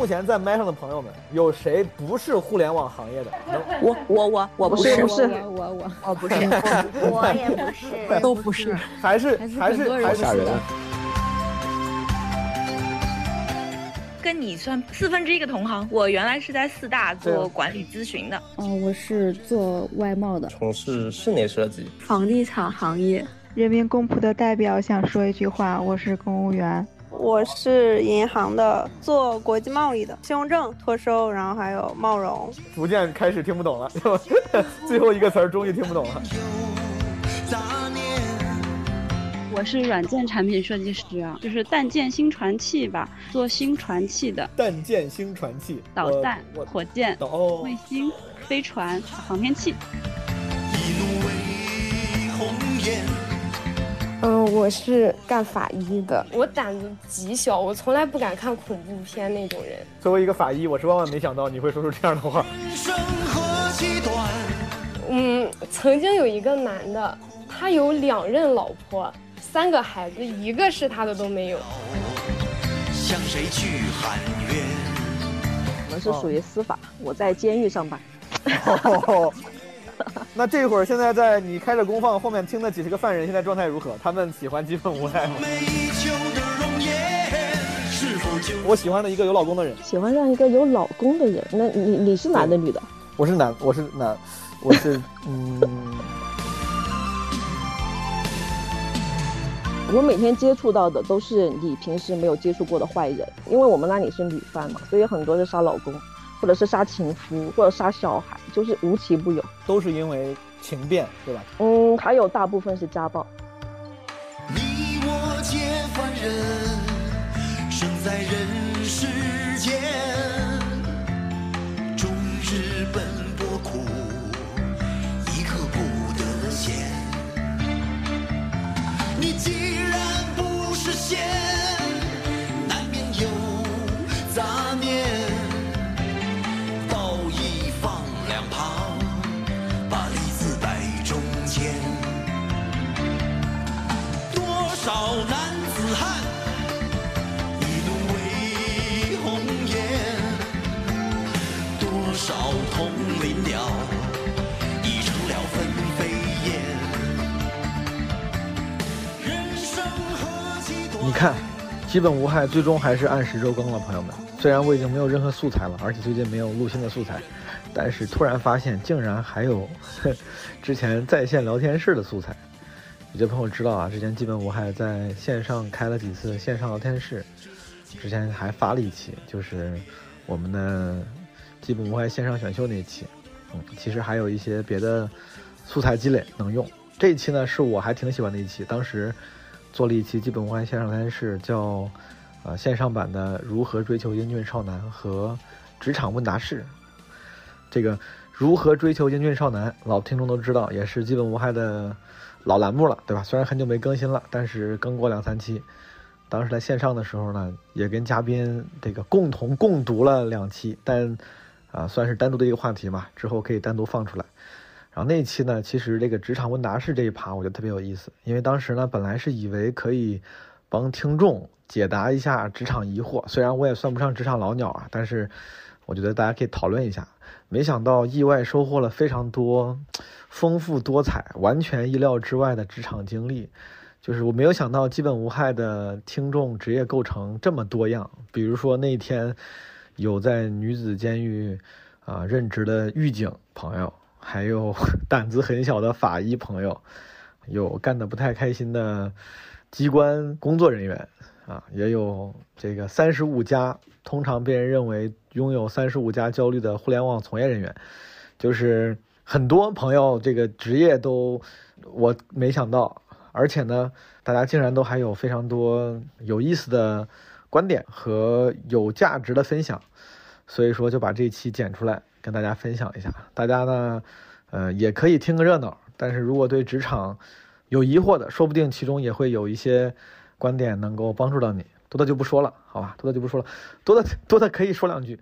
目前在麦上的朋友们，有谁不是互联网行业的？我我我我不是不是我我我哦，不是，我也不是，都不是，还是还是还是吓人。跟你算四分之一个同行。我原来是在四大做管理咨询的，哦，我是做外贸的，从事室内设计，房地产行业。人民公仆的代表想说一句话：我是公务员。我是银行的，做国际贸易的，信用证、托收，然后还有贸融。逐渐开始听不懂了，最后一个词儿终于听不懂了。我是软件产品设计师啊，就是弹舰新传器吧，做新传器的弹舰星传器，导弹、火箭、卫星、飞船、航天器。嗯，我是干法医的。我胆子极小，我从来不敢看恐怖片那种人。作为一个法医，我是万万没想到你会说出这样的话。嗯，曾经有一个男的，他有两任老婆，三个孩子，一个是他的都没有。向谁去喊冤？我们是属于司法，我在监狱上班。哦 那这会儿现在在你开着功放后面听的几十个犯人现在状态如何？他们喜欢基本无害吗？我喜欢的一个有老公的人，喜欢上一个有老公的人，那你你是男的女的？我是男，我是男，我是 嗯，我每天接触到的都是你平时没有接触过的坏人，因为我们那里是女犯嘛，所以很多是杀老公，或者是杀情夫，或者杀小孩，就是无奇不有。都是因为情变，对吧？嗯，还有大部分是家暴。你我皆凡人，生在人世间，基本无害，最终还是按时周更了，朋友们。虽然我已经没有任何素材了，而且最近没有录新的素材，但是突然发现竟然还有 之前在线聊天室的素材。有些朋友知道啊，之前基本无害在线上开了几次线上聊天室，之前还发了一期，就是我们的基本无害线上选秀那一期。嗯，其实还有一些别的素材积累能用。这一期呢，是我还挺喜欢的一期，当时做了一期基本无害线上聊天室，叫呃线上版的如何追求英俊少男和职场问答室。这个如何追求英俊少男，老听众都知道，也是基本无害的老栏目了，对吧？虽然很久没更新了，但是更过两三期。当时在线上的时候呢，也跟嘉宾这个共同共读了两期，但啊算是单独的一个话题嘛，之后可以单独放出来。那一期呢，其实这个职场问答室这一趴，我觉得特别有意思，因为当时呢，本来是以为可以帮听众解答一下职场疑惑，虽然我也算不上职场老鸟啊，但是我觉得大家可以讨论一下。没想到意外收获了非常多丰富多彩、完全意料之外的职场经历。就是我没有想到基本无害的听众职业构成这么多样，比如说那天有在女子监狱啊、任职的狱警朋友，还有 胆子很小的法医朋友，有干得不太开心的机关工作人员啊，也有这个三十五加，通常被人认为拥有三十五加焦虑的互联网从业人员，就是很多朋友这个职业都我没想到，而且呢，大家竟然都还有非常多有意思的观点和有价值的分享，所以说就把这一期剪出来。跟大家分享一下。大家呢，呃，也可以听个热闹，但是如果对职场有疑惑的，说不定其中也会有一些观点能够帮助到你。多的就不说了，好吧，多的就不说了，多的多的可以说两句，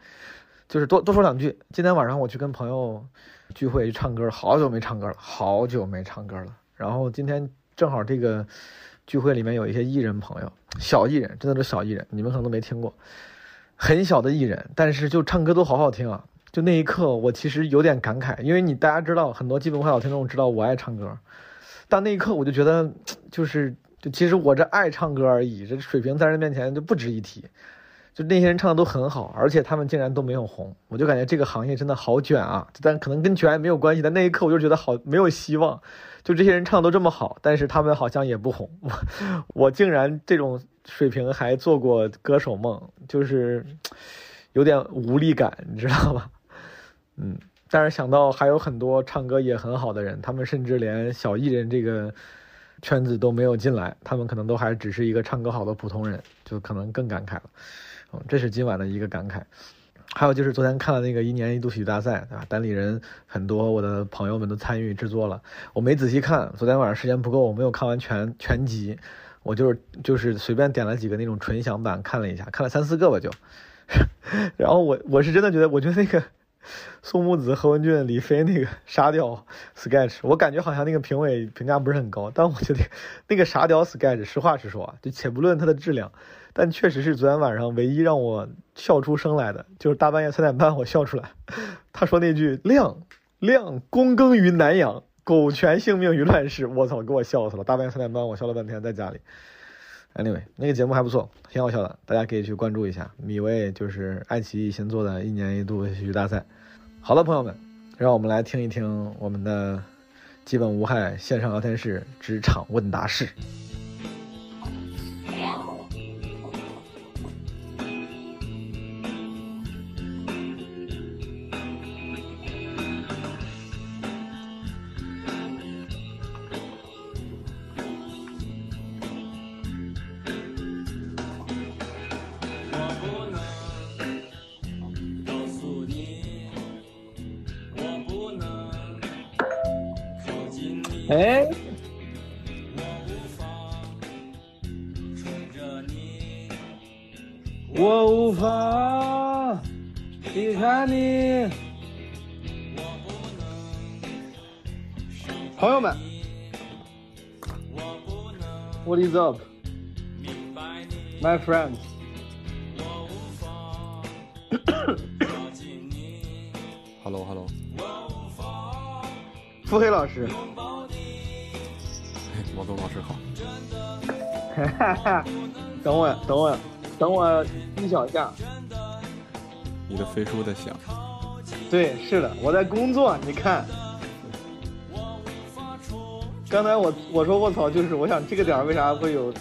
就是多多说两句。今天晚上我去跟朋友聚会去唱歌，好久没唱歌了，好久没唱歌了。然后今天正好这个聚会里面有一些艺人朋友，小艺人，真的是小艺人，你们可能都没听过。很小的艺人，但是就唱歌都好好听啊！就那一刻，我其实有点感慨，因为你大家知道，很多基本无害老听众知道我爱唱歌，但那一刻我就觉得，就是就其实我这爱唱歌而已，这水平在人面前就不值一提。就那些人唱的都很好，而且他们竟然都没有红，我就感觉这个行业真的好卷啊！但可能跟卷也没有关系，但那一刻我就觉得好没有希望。就这些人唱的都这么好，但是他们好像也不红，我 我竟然这种水平还做过歌手梦，就是有点无力感，你知道吧？嗯，但是想到还有很多唱歌也很好的人，他们甚至连小艺人这个圈子都没有进来，他们可能都还只是一个唱歌好的普通人，就可能更感慨了。嗯，这是今晚的一个感慨。还有就是昨天看了那个一年一度喜剧大赛，对吧？单立人很多我的朋友们都参与制作了，我没仔细看，昨天晚上时间不够，我没有看完全全集，我就是就是随便点了几个那种纯享版看了一下，看了三四个吧就。然后我我是真的觉得，我觉得那个宋木子、何文俊、李飞那个沙雕 sketch，我感觉好像那个评委评价不是很高，但我觉得那个沙雕 sketch，实话实说啊，就且不论它的质量。但确实是昨天晚上唯一让我笑出声来的，就是大半夜三点半我笑出来。他说那句“亮亮躬耕于南阳，苟全性命于乱世”，我操，给我笑死了。大半夜三点半我笑了半天，在家里。Anyway，那个节目还不错，挺好笑的，大家可以去关注一下。米未就是爱奇艺新做的一年一度喜剧大赛。好了，朋友们，让我们来听一听我们的基本无害线上聊天室职场问答室。My friends？Hello Hello，腹黑老师，毛东老师好。哈哈，等我，等我，等我一下。你的飞书在响。对，是的，我在工作，你看。刚才我我说卧槽，就是我想这个点儿为啥会有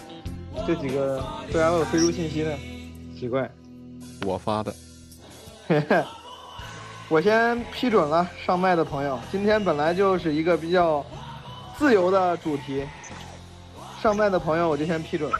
这几个突然我有飞猪信息呢？奇怪。我发的。我先批准了上麦的朋友，今天本来就是一个比较自由的主题，上麦的朋友我就先批准。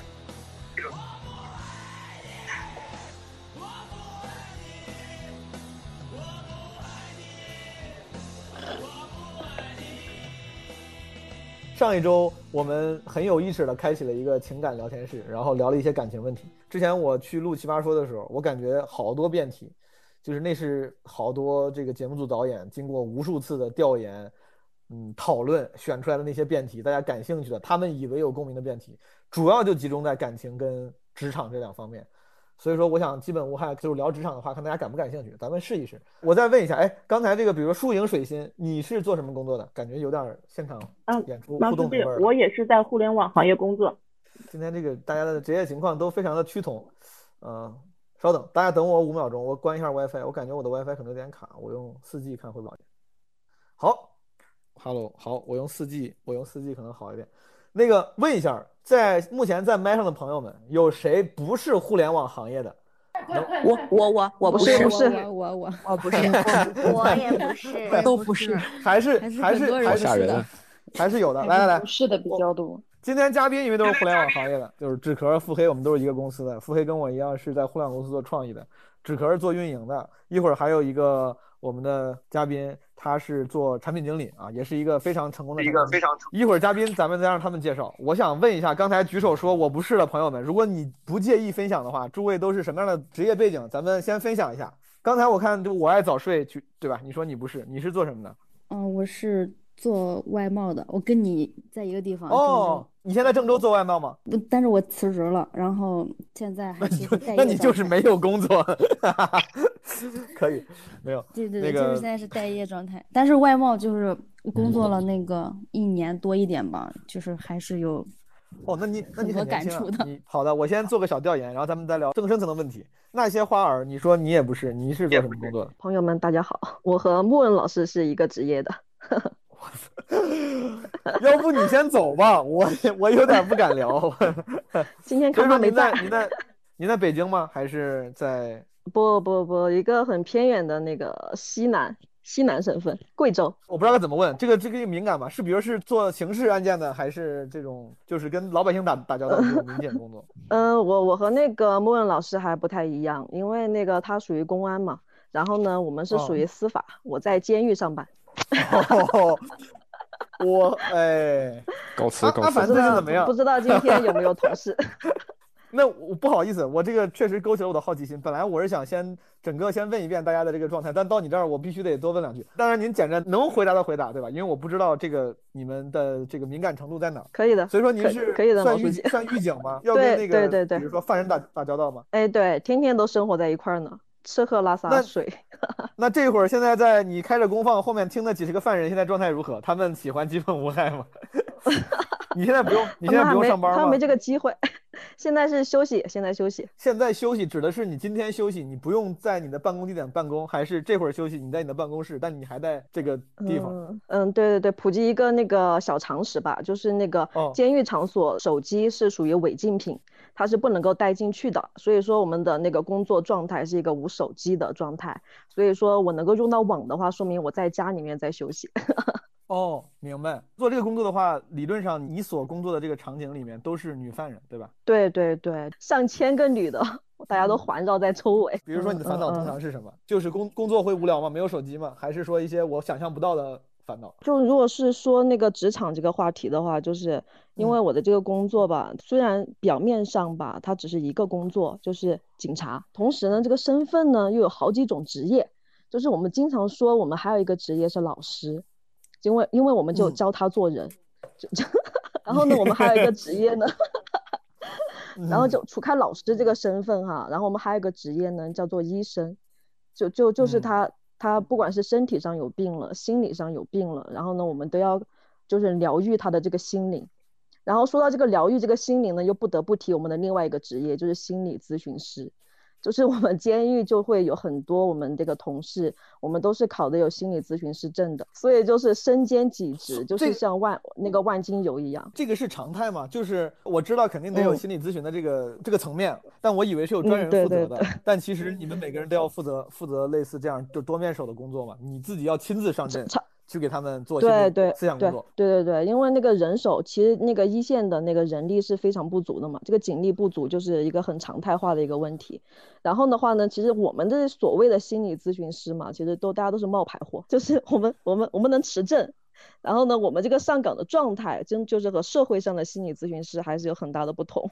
上一周我们很有意识的开启了一个情感聊天室，然后聊了一些感情问题。之前我去录《奇葩说》的时候，我感觉好多辩题。就是那是好多这个节目组导演经过无数次的调研，嗯，讨论选出来的那些辩题，大家感兴趣的，他们以为有共鸣的辩题，主要就集中在感情跟职场这两方面。所以说，我想基本无害，就是聊职场的话，看大家感不感兴趣，咱们试一试。我再问一下，哎，刚才这个，比如说输赢水心，你是做什么工作的？感觉有点现场演出互动味儿。我也是在互联网行业工作。今天这个大家的职业情况都非常的趋同，嗯。稍等，大家等我五秒钟，我关一下 WiFi。我感觉我的 WiFi 可能有点卡，我用 4G 看会好一点。好，Hello，好，我用 4G，我用 4G 可能好一点。那个问一下，在目前在麦上的朋友们，有谁不是互联网行业的？我我我我不是不是我我我 我不是我也不是都不是，还是还是还是还是有的。来来来，是的比较多。今天嘉宾因为都是互联网行业的，就是纸壳、腹黑，我们都是一个公司的。腹黑跟我一样是在互联网公司做创意的，纸壳是做运营的。一会儿还有一个我们的嘉宾，他是做产品经理啊，也是一个非常成功的。一个非常。一会儿嘉宾咱们再让他们介绍。我想问一下，刚才举手说我不是的朋友们，如果你不介意分享的话，诸位都是什么样的职业背景？咱们先分享一下。刚才我看就我爱早睡，去对吧？你说你不是，你是做什么的？嗯，我是做外贸的，我跟你在一个地方。哦。你现在郑州做外贸吗？不，但是我辞职了，然后现在还那你就是没有工作，可以，没有。对对对，那个就是现在是待业状态。但是外贸就是工作了那个一年多一点吧，就是还是有哦，那你那你很多很年轻啊感触的。你好的，我先做个小调研，然后咱们再聊更深层的问题。那些花儿，你说你也不是，你是做什么工作的？朋友们，大家好，我和莫文老师是一个职业的。要不你先走吧，我我有点不敢聊。今天所以说康康没在您在您在北京吗？还是在？不不不，一个很偏远的那个西南西南省份，贵州。我不知道该怎么问，这个这个敏感吧？是比如是做刑事案件的，还是这种就是跟老百姓打打交道的这种民检工作？嗯、我我和那个莫问老师还不太一样，因为那个他属于公安嘛，然后呢，我们是属于哦司法，我在监狱上班。哦，我哎，高词高词阿阿凡最近怎么样？不知道今天有没有同事？那我不好意思，我这个确实勾起了我的好奇心。本来我是想先整个先问一遍大家的这个状态，但到你这儿我必须得多问两句。当然您简单能回答的回答，对吧？因为我不知道这个你们的这个敏感程度在哪儿。可以的，所以说您是可以的，算狱毛书记。算狱警吗？要跟那个对对对比如说犯人打打交道吗？哎，对，天天都生活在一块儿呢，吃喝拉撒那睡。那这会儿现在在你开着公放后面听的几十个犯人现在状态如何？他们喜欢基本无害吗？你现在不用，你现在不用上班吗？他们没这个机会，现在是休息，现在休息。现在休息指的是你今天休息，你不用在你的办公地点办公，还是这会儿休息你在你的办公室，但你还在这个地方？嗯嗯，对对对，普及一个那个小常识吧，就是那个哦监狱场所手机是属于违禁品，它是不能够带进去的。所以说我们的那个工作状态是一个无手机的状态。所以说我能够用到网的话，说明我在家里面在休息。哦，明白。做这个工作的话，理论上你所工作的这个场景里面都是女犯人，对吧？对对对，上千个女的，大家都环绕在周围。比如说你的烦恼通常是什么？就是工工作会无聊吗？没有手机吗？还是说一些我想象不到的烦恼？就如果是说那个职场这个话题的话，就是因为我的这个工作吧，虽然表面上吧，它只是一个工作，就是警察，同时呢，这个身份呢又有好几种职业，就是我们经常说我们还有一个职业是老师，因为因为我们就教他做人，就就 然后呢，我们还有一个职业呢，然后就除开老师这个身份哈，然后我们还有一个职业呢叫做医生，就就就是嗯他、他不管是身体上有病了，心理上有病了，然后呢，我们都要就是疗愈他的这个心灵。然后说到这个疗愈这个心灵呢，又不得不提我们的另外一个职业，就是心理咨询师。就是我们监狱就会有很多我们这个同事，我们都是考的有心理咨询师证的，所以就是身兼几职，就是像万那个万金油一样。这个是常态嘛？就是我知道肯定得有嗯心理咨询的这个、这个层面，但我以为是有嗯专人负责的。对对对但其实你们每个人都要负责负责类似这样就多面手的工作嘛，你自己要亲自上阵去给他们做对对对思想工作。对对对，因为那个人手其实那个一线的那个人力是非常不足的嘛，这个警力不足就是一个很常态化的一个问题。然后的话呢，其实我们这所谓的心理咨询师嘛，其实都大家都是冒牌货，就是我们我们我们能持证。然后呢，我们这个上岗的状态，真就是和社会上的心理咨询师还是有很大的不同，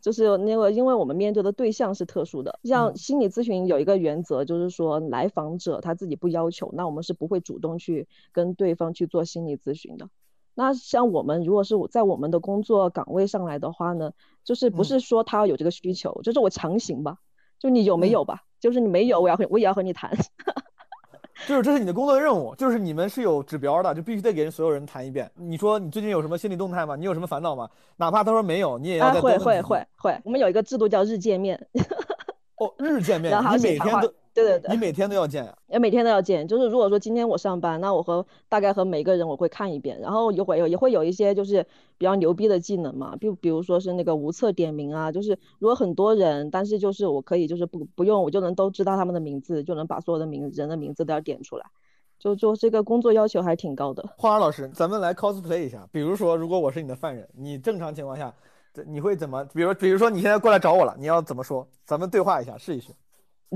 就是那个，因为我们面对的对象是特殊的。像心理咨询有一个原则，就是说来访者他自己不要求，那我们是不会主动去跟对方去做心理咨询的。那像我们如果是在我们的工作岗位上来的话呢，就是不是说他有这个需求，就是我强行吧，就你有没有吧，就是你没有，我要和我也要和你谈。就是这是你的工作任务，就是你们是有指标的，就必须得给人所有人谈一遍。你说你最近有什么心理动态吗？你有什么烦恼吗？哪怕他说没有，你也要啊，会再多问几句会会会，我们有一个制度叫日见面。哦，日见面你每天都对对对，你每天都要见呀、也每天都要见，就是如果说今天我上班，那我和大概和每个人我会看一遍，然后也会有也会有一些就是比较牛逼的技能嘛，比比如说是那个无测点名啊，就是如果很多人，但是就是我可以就是不不用我就能都知道他们的名字，就能把所有的名人的名字都要点出来，就就这个工作要求还挺高的。花儿老师，咱们来 cosplay 一下。比如说，如果我是你的犯人，你正常情况下，这你会怎么？比如，比如说你现在过来找我了，你要怎么说？咱们对话一下，试一试。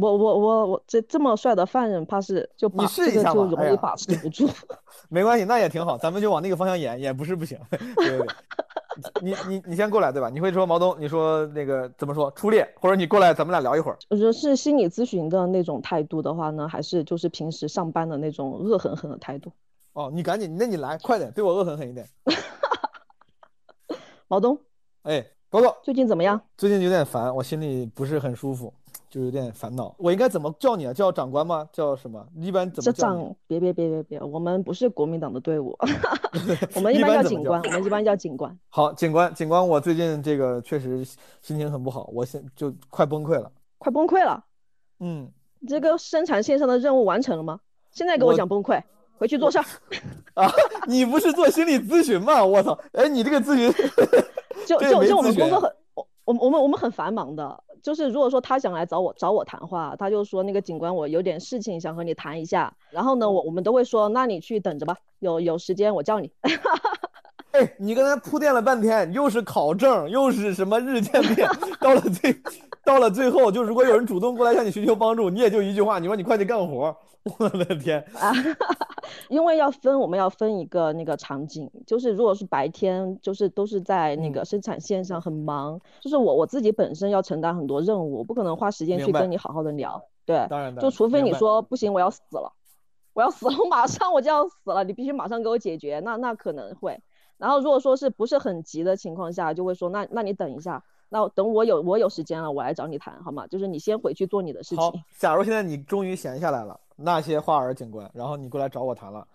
我我我我这这么帅的犯人，怕是就把你试这个就容易把持不住。没关系，那也挺好，咱们就往那个方向演，也不是不行。对对对，你你你先过来，对吧？你会说毛东，你说那个怎么说？初恋，或者你过来，咱们俩聊一会儿。我觉得是心理咨询的那种态度的话呢，还是就是平时上班的那种恶狠狠的态度？哦，你赶紧，那你来，快点，对我恶狠狠一点。毛东，哎，报告，最近怎么样？最近有点烦，我心里不是很舒服，就有点烦恼。我应该怎么叫你啊？叫长官吗？叫什么？一般怎么叫？长别别别别别，我们不是国民党的队伍，我们一一般叫叫警官，我们一般叫警官。好，警官，警官，我最近这个确实心情很不好，我现就快崩溃了。快崩溃了！嗯，这个生产线上的任务完成了吗？现在给我我讲崩溃，回去做事儿。啊，你不是做心理咨询吗？我操！哎，你这个咨询就就就我们工作很，我我们我们我们很繁忙的。就是如果说他想来找我找我谈话，他就说那个警官，我有点事情想和你谈一下。然后呢，我我们都会说，那你去等着吧，有有时间我叫你。哎，你刚才铺垫了半天，又是考证，又是什么日渐变，到了最，到了最后，就如果有人主动过来向你寻求帮助，你也就一句话，你说你快去干活，我的天！啊，因为要分，我们要分一个那个场景，就是如果是白天，就是都是在那嗯个生产线上很忙，就是我我自己本身要承担很多任务，我不可能花时间去跟你好好的聊，对，当然的就除非你说不行，我要死了，我要死了，我马上我就要死了，你必须马上给我解决，那那可能会。然后如果说是不是很急的情况下，就会说那那你等一下，那等我有我有时间了，我来找你谈，好吗？就是你先回去做你的事好情。，假如现在你终于闲下来了，那些花儿警官，然后你过来找我谈了，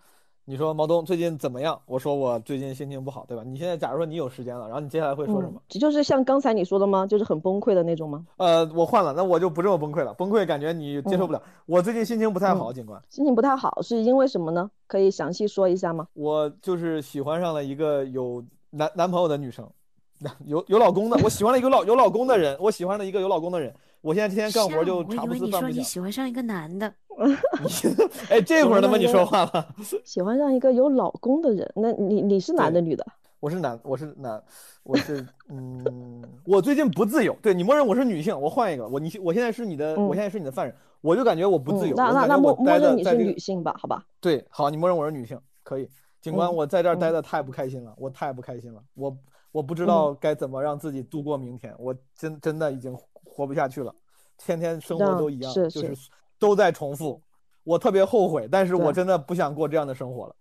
你说毛东最近怎么样？我说我最近心情不好，对吧？你现在假如说你有时间了，然后你接下来会说什么？嗯，就是像刚才你说的吗？就是很崩溃的那种吗？呃，我换了，那我就不这么崩溃了。崩溃感觉你接受不了。我最近心情不太好，警官，心情不太好，是因为什么呢？可以详细说一下吗？我就是喜欢上了一个有男男朋友的女生，有有老公的。我喜欢了一个老有老公的人，我喜欢了一个有老公的人。我现在天天干活就我茶不以为你说你思饭不。喜欢上一个男的 哎，这会儿他妈你说话了。喜欢上一个有老公的人，那你你是男的女的？我是男，我是男，我是嗯，我最近不自由。对你默认我是女性，我换一个，我你我现在是你的，我现在是你的犯人，我就感觉我不自由。嗯那我那那默认你是女性吧？好吧。对，好，你默认我是女性，可以。警官，嗯我在这儿待的太不开心了，我太不开心了，我我不知道该怎么让自己度过明天，我真真的已经活不下去了，天天生活都一样，是就是是都在重复，我特别后悔，但是我真的不想过这样的生活了。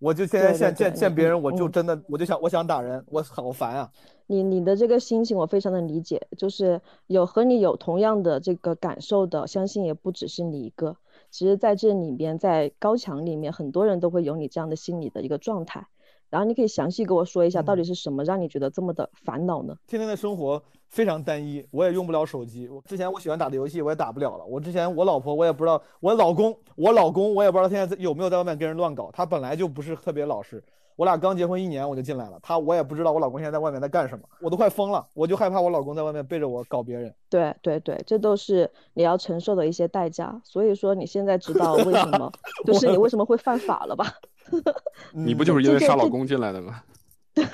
我就现在见见见别人，我嗯就真的我就想我想打人，我好烦啊！你你的这个心情我非常的理解，就是有和你有同样的这个感受的，相信也不只是你一个。其实在这里面，在高墙里面，很多人都会有你这样的心理的一个状态。然后你可以详细给我说一下，到底是什么让你觉得这么的烦恼呢？天天的生活非常单一，我也用不了手机。我之前我喜欢打的游戏我也打不了了。我之前我老婆我也不知道，我老公我老公我也不知道现在在有没有在外面跟人乱搞。他本来就不是特别老实，我俩刚结婚一年我就进来了，他我也不知道我老公现在在外面在干什么，我都快疯了，我就害怕我老公在外面背着我搞别人。对对对，这都是你要承受的一些代价。所以说你现在知道为什么，就是你为什么会犯法了吧？你不就是因为杀老公进来的吗？对，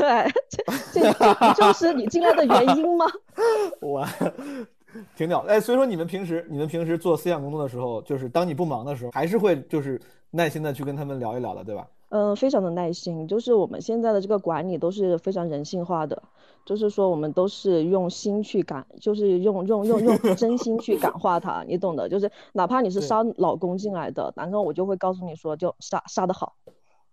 这这这不就是你进来的原因吗？我挺屌的。哎，所以说你们平时你们平时做思想工作的时候，就是当你不忙的时候，还是会就是耐心的去跟他们聊一聊的，对吧？嗯，非常的耐心，就是我们现在的这个管理都是非常人性化的，就是说我们都是用心去感，就是用用用用真心去感化他，你懂的，就是哪怕你是杀老公进来的，然后我就会告诉你说，就杀杀的好。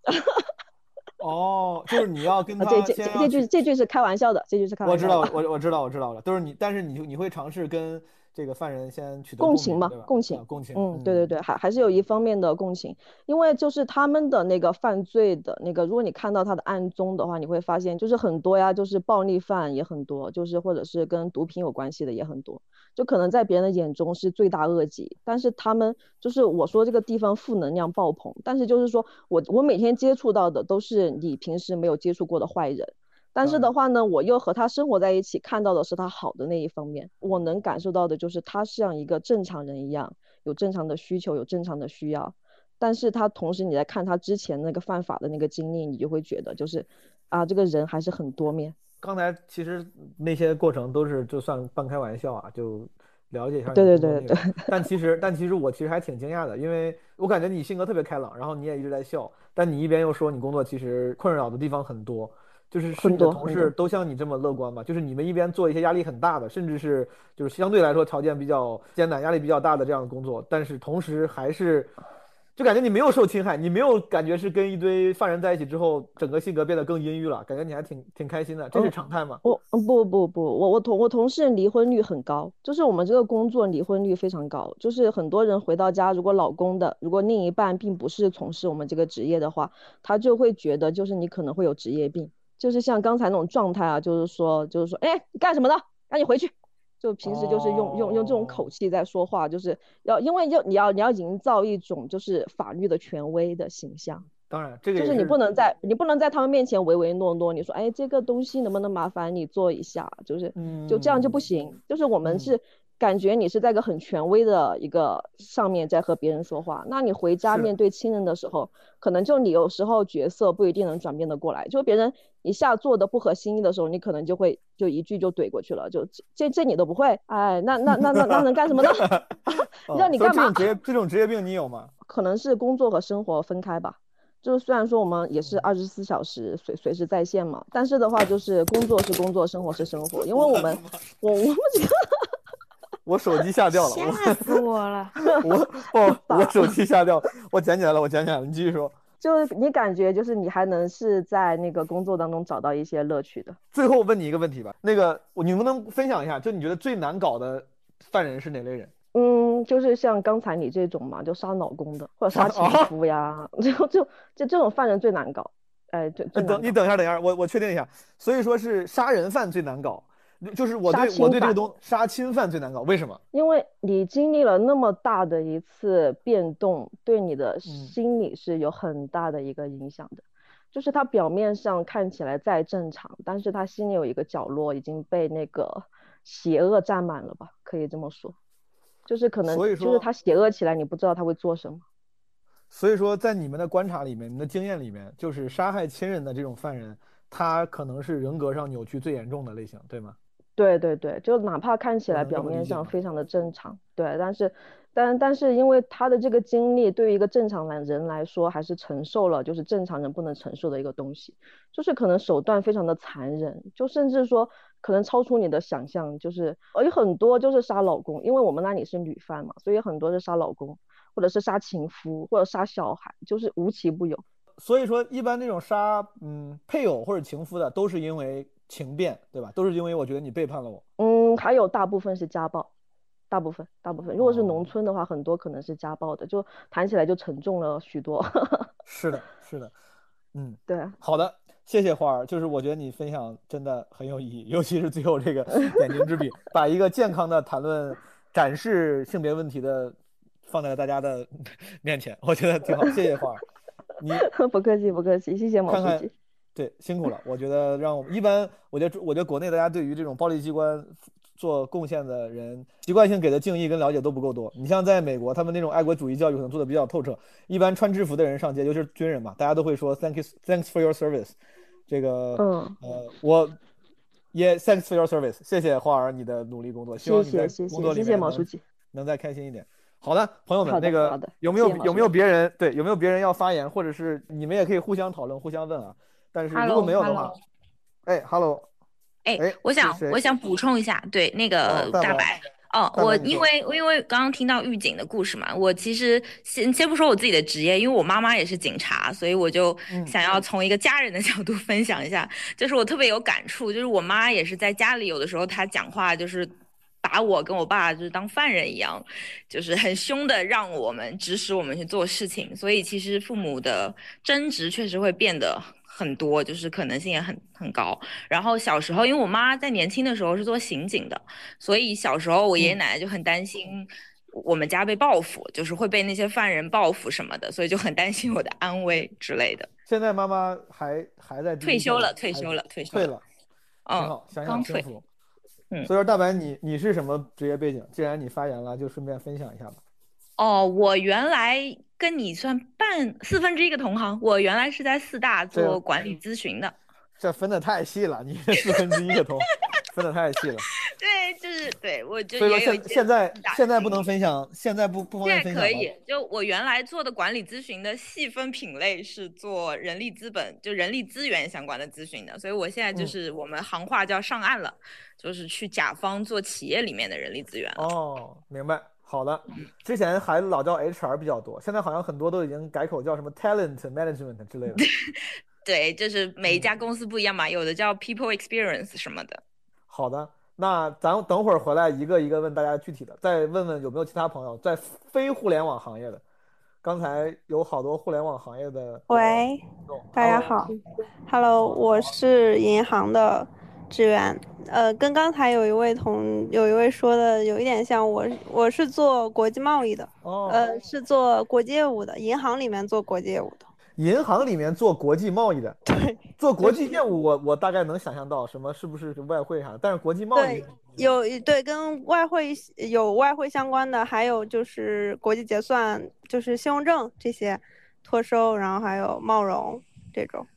哦，就是你要跟啊，他这这这这句这句是开玩笑的，这句是开我知道，玩笑的。我我知道，我知道了。都是你，但是你你会尝试跟这个犯人先取得共情嘛？共情啊共情。嗯，对对对，还还是有一方面的共情，因为就是他们的那个犯罪的那个，如果你看到他的案宗的话，你会发现就是很多呀，就是暴力犯也很多，就是或者是跟毒品有关系的也很多，就可能在别人的眼中是罪大恶极，但是他们就是我说这个地方负能量爆棚，但是就是说我我每天接触到的都是你平时没有接触过的坏人。但是的话呢，我又和他生活在一起，看到的是他好的那一方面。我能感受到的就是他像一个正常人一样，有正常的需求，有正常的需要。但是他同时你在看他之前那个犯法的那个经历，你就会觉得就是，啊，这个人还是很多面。刚才其实那些过程都是就算半开玩笑啊，就了解一下对对的对对工作内容。但其实但其实我其实还挺惊讶的，因为我感觉你性格特别开朗，然后你也一直在笑，但你一边又说你工作其实困扰的地方很多。就是是很你的同事都像你这么乐观吗？就是你们一边做一些压力很大的，甚至是就是相对来说条件比较艰难、压力比较大的这样的工作，但是同时还是，就感觉你没有受侵害，你没有感觉是跟一堆犯人在一起之后，整个性格变得更阴郁了，感觉你还挺挺开心的，这是常态吗？我不不不，我我同我同事离婚率很高，就是我们这个工作离婚率非常高，就是很多人回到家，如果老公的，如果另一半并不是从事我们这个职业的话，他就会觉得就是你可能会有职业病，就是像刚才那种状态啊，就是说就是说，哎，你干什么呢？赶紧回去。就平时就是用用用这种口气在说话，就是要因为要你要你要营造一种就是法律的权威的形象。当然，这个就是你不能在你不能在他们面前唯唯诺诺，你说哎这个东西能不能麻烦你做一下，就是就这样就不行。就是我们是感觉你是在个很权威的一个上面在和别人说话，那你回家面对亲人的时候，可能就你有时候角色不一定能转变得过来，就别人。一下做的不合心意的时候，你可能就会就一句就怼过去了，就这这你都不会，哎，那那那那那能干什么呢？让你干嘛？这种职业这种职业病你有吗？可能是工作和生活分开吧。就是虽然说我们也是二十四小时随随时在线嘛，但是的话就是工作是工作，生活是生活，因为我们 我我们这个我手机下掉了，吓死我了！我 哦，我手机 下掉，我捡起来了，我捡起来了，你继续说。就是你感觉，就是你还能是在那个工作当中找到一些乐趣的。最后问你一个问题吧，那个你能不能分享一下，就你觉得最难搞的犯人是哪类人？嗯，就是像刚才你这种嘛，就杀老公的或者杀情夫呀，就就就这种犯人最难搞。哎，对，等你等一下，等一下，我我确定一下，所以说是杀人犯最难搞。就是我对我对这个东杀亲犯最难搞，为什么？因为你经历了那么大的一次变动，对你的心理是有很大的一个影响的。就是他表面上看起来再正常，但是他心里有一个角落已经被那个邪恶占满了吧？可以这么说，就是可能就是他邪恶起来，你不知道他会做什么。所以说，在你们的观察里面，你们的经验里面，就是杀害亲人的这种犯人，他可能是人格上扭曲最严重的类型，对吗？对对对，就哪怕看起来表面上非常的正常，对，但是，但但是因为他的这个经历，对于一个正常人人来说，还是承受了就是正常人不能承受的一个东西，就是可能手段非常的残忍，就甚至说可能超出你的想象，就是有很多就是杀老公，因为我们那里是女犯嘛，所以很多是杀老公，或者是杀情夫，或者杀小孩，就是无奇不有。所以说，一般那种杀嗯配偶或者情夫的，都是因为。情变，对吧？都是因为我觉得你背叛了我。嗯，还有大部分是家暴，大部分，大部分。如果是农村的话，很多可能是家暴的，就谈起来就沉重了许多。是的，是的，嗯，对。好的，谢谢花儿。就是我觉得你分享真的很有意义，尤其是最后这个 点睛之笔，把一个健康的谈论、展示性别问题的放在了大家的 面前，我觉得挺好。谢谢花儿，你不客气，不客气，谢谢毛书记。对，辛苦了。我觉得让我们一般，我觉得我觉得国内大家对于这种暴力机关做贡献的人，习惯性给的敬意跟了解都不够多。你像在美国，他们那种爱国主义教育可能做的比较透彻。一般穿制服的人上街，尤其是军人嘛，大家都会说 “Thank you, thanks for your service”。这个，嗯，呃，我也 Thanks for your service，谢谢花儿你的努力工作，希望你在工作里面能再开心一点。好的，朋友们，那个有没有有没有别人对有没有别人要发言，或者是你们也可以互相讨论、互相问啊。但是如果没有的话，哎，Hello，哎，我想我想补充一下，对那个大白，哦，我因为因为刚刚听到狱警的故事嘛，我其实先先不说我自己的职业，因为我妈妈也是警察，所以我就想要从一个家人的 角度分享一下，就是我特别有感触，就是我妈也是在家里有的时候她讲话就是把我跟我爸就是当犯人一样，就是很凶的让我们指使我们去做事情，所以其实父母的争执确实会变得。很多就是可能性也很很高，然后小时候因为我妈在年轻的时候是做刑警的，所以小时候我爷爷奶奶就很担心我们家被报复，就是会被那些犯人报复什么的，所以就很担心我的安危之类的。现在妈妈还还在退休了，退休了，退休退了，挺好，想想幸福。嗯，所以说大白你你是什么职业背景？既然你发言了，就顺便分享一下吧。哦，我原来跟你算半四分之一个同行。我原来是在四大做管理咨询的。这分的太细了，你四分之一个同，分的太细了。对，就是对我就。所以说现现在现在不能分享，现在不不方便分享。可以，就我原来做的管理咨询的细分品类是做人力资本，就人力资源相关的咨询的。所以我现在就是我们行话叫上岸了，就是去甲方做企业里面的人力资源。哦，明白。好的，之前还老叫 HR 比较多，现在好像很多都已经改口叫什么 talent management 之类的。对，就是每一家公司不一样嘛，有的叫 people experience 什么的。好的，那咱等会儿回来一个一个问大家具体的，再问问有没有其他朋友在非互联网行业的。刚才有好多互联网行业的。喂，大家好，Hello，我是银行的职员。呃，跟刚才有一位同有一位说的有一点像，我我是做国际贸易的，哦，呃，是做国际业务的，银行里面做国际业务的。银行里面做国际贸易的，对，做国际业务，我我大概能想象到什么是不是外汇啥，但是国际贸易有对跟外汇有外汇相关的，还有就是国际结算，就是信用证这些，托收，然后还有贸融这种。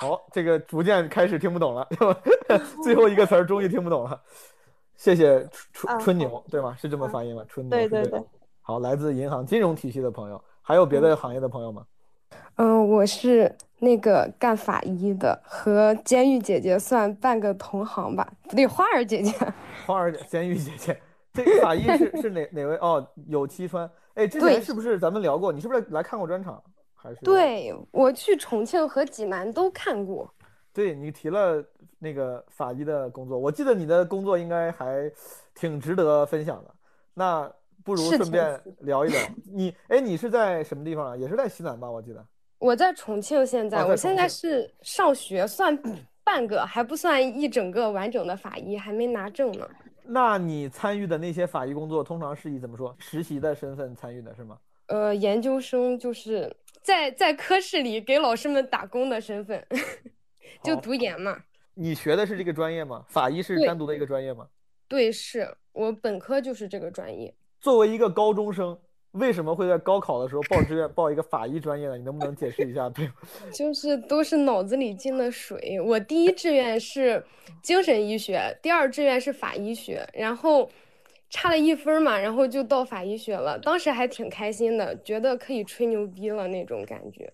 好，这个逐渐开始听不懂了，最后一个词儿终于听不懂了。谢谢春春牛，对吗？是这么发音吗？春牛。对对对。好，来自银行金融体系的朋友，还有别的行业的朋友吗？嗯，我是那个干法医的，和监狱姐姐算半个同行吧？不对，花儿姐姐。花儿姐监狱姐姐，这个法医是是哪哪位？哦，有七川。哎，之前是不是咱们聊过？你是不是来看过专场？还是？对，我去重庆和济南都看过。对你提了那个法医的工作，我记得你的工作应该还挺值得分享的。那不如顺便聊一聊 你。哎，你是在什么地方啊？也是在西南吧？我记得。我在重庆，现在我现在是上学，算 半个，还不算一整个完整的法医，还没拿证呢。那你参与的那些法医工作，通常是以怎么说实习的身份参与的，是吗？呃，研究生就是在在科室里给老师们打工的身份，就读研嘛。你学的是这个专业吗？法医是单独的一个专业吗？对，是我本科就是这个专业。作为一个高中生。为什么会在高考的时候报志愿报一个法医专业呢？你能不能解释一下？对，就是都是脑子里进的水。我第一志愿是精神医学，第二志愿是法医学，然后差了一分嘛，然后就到法医学了。当时还挺开心的，觉得可以吹牛逼了那种感觉。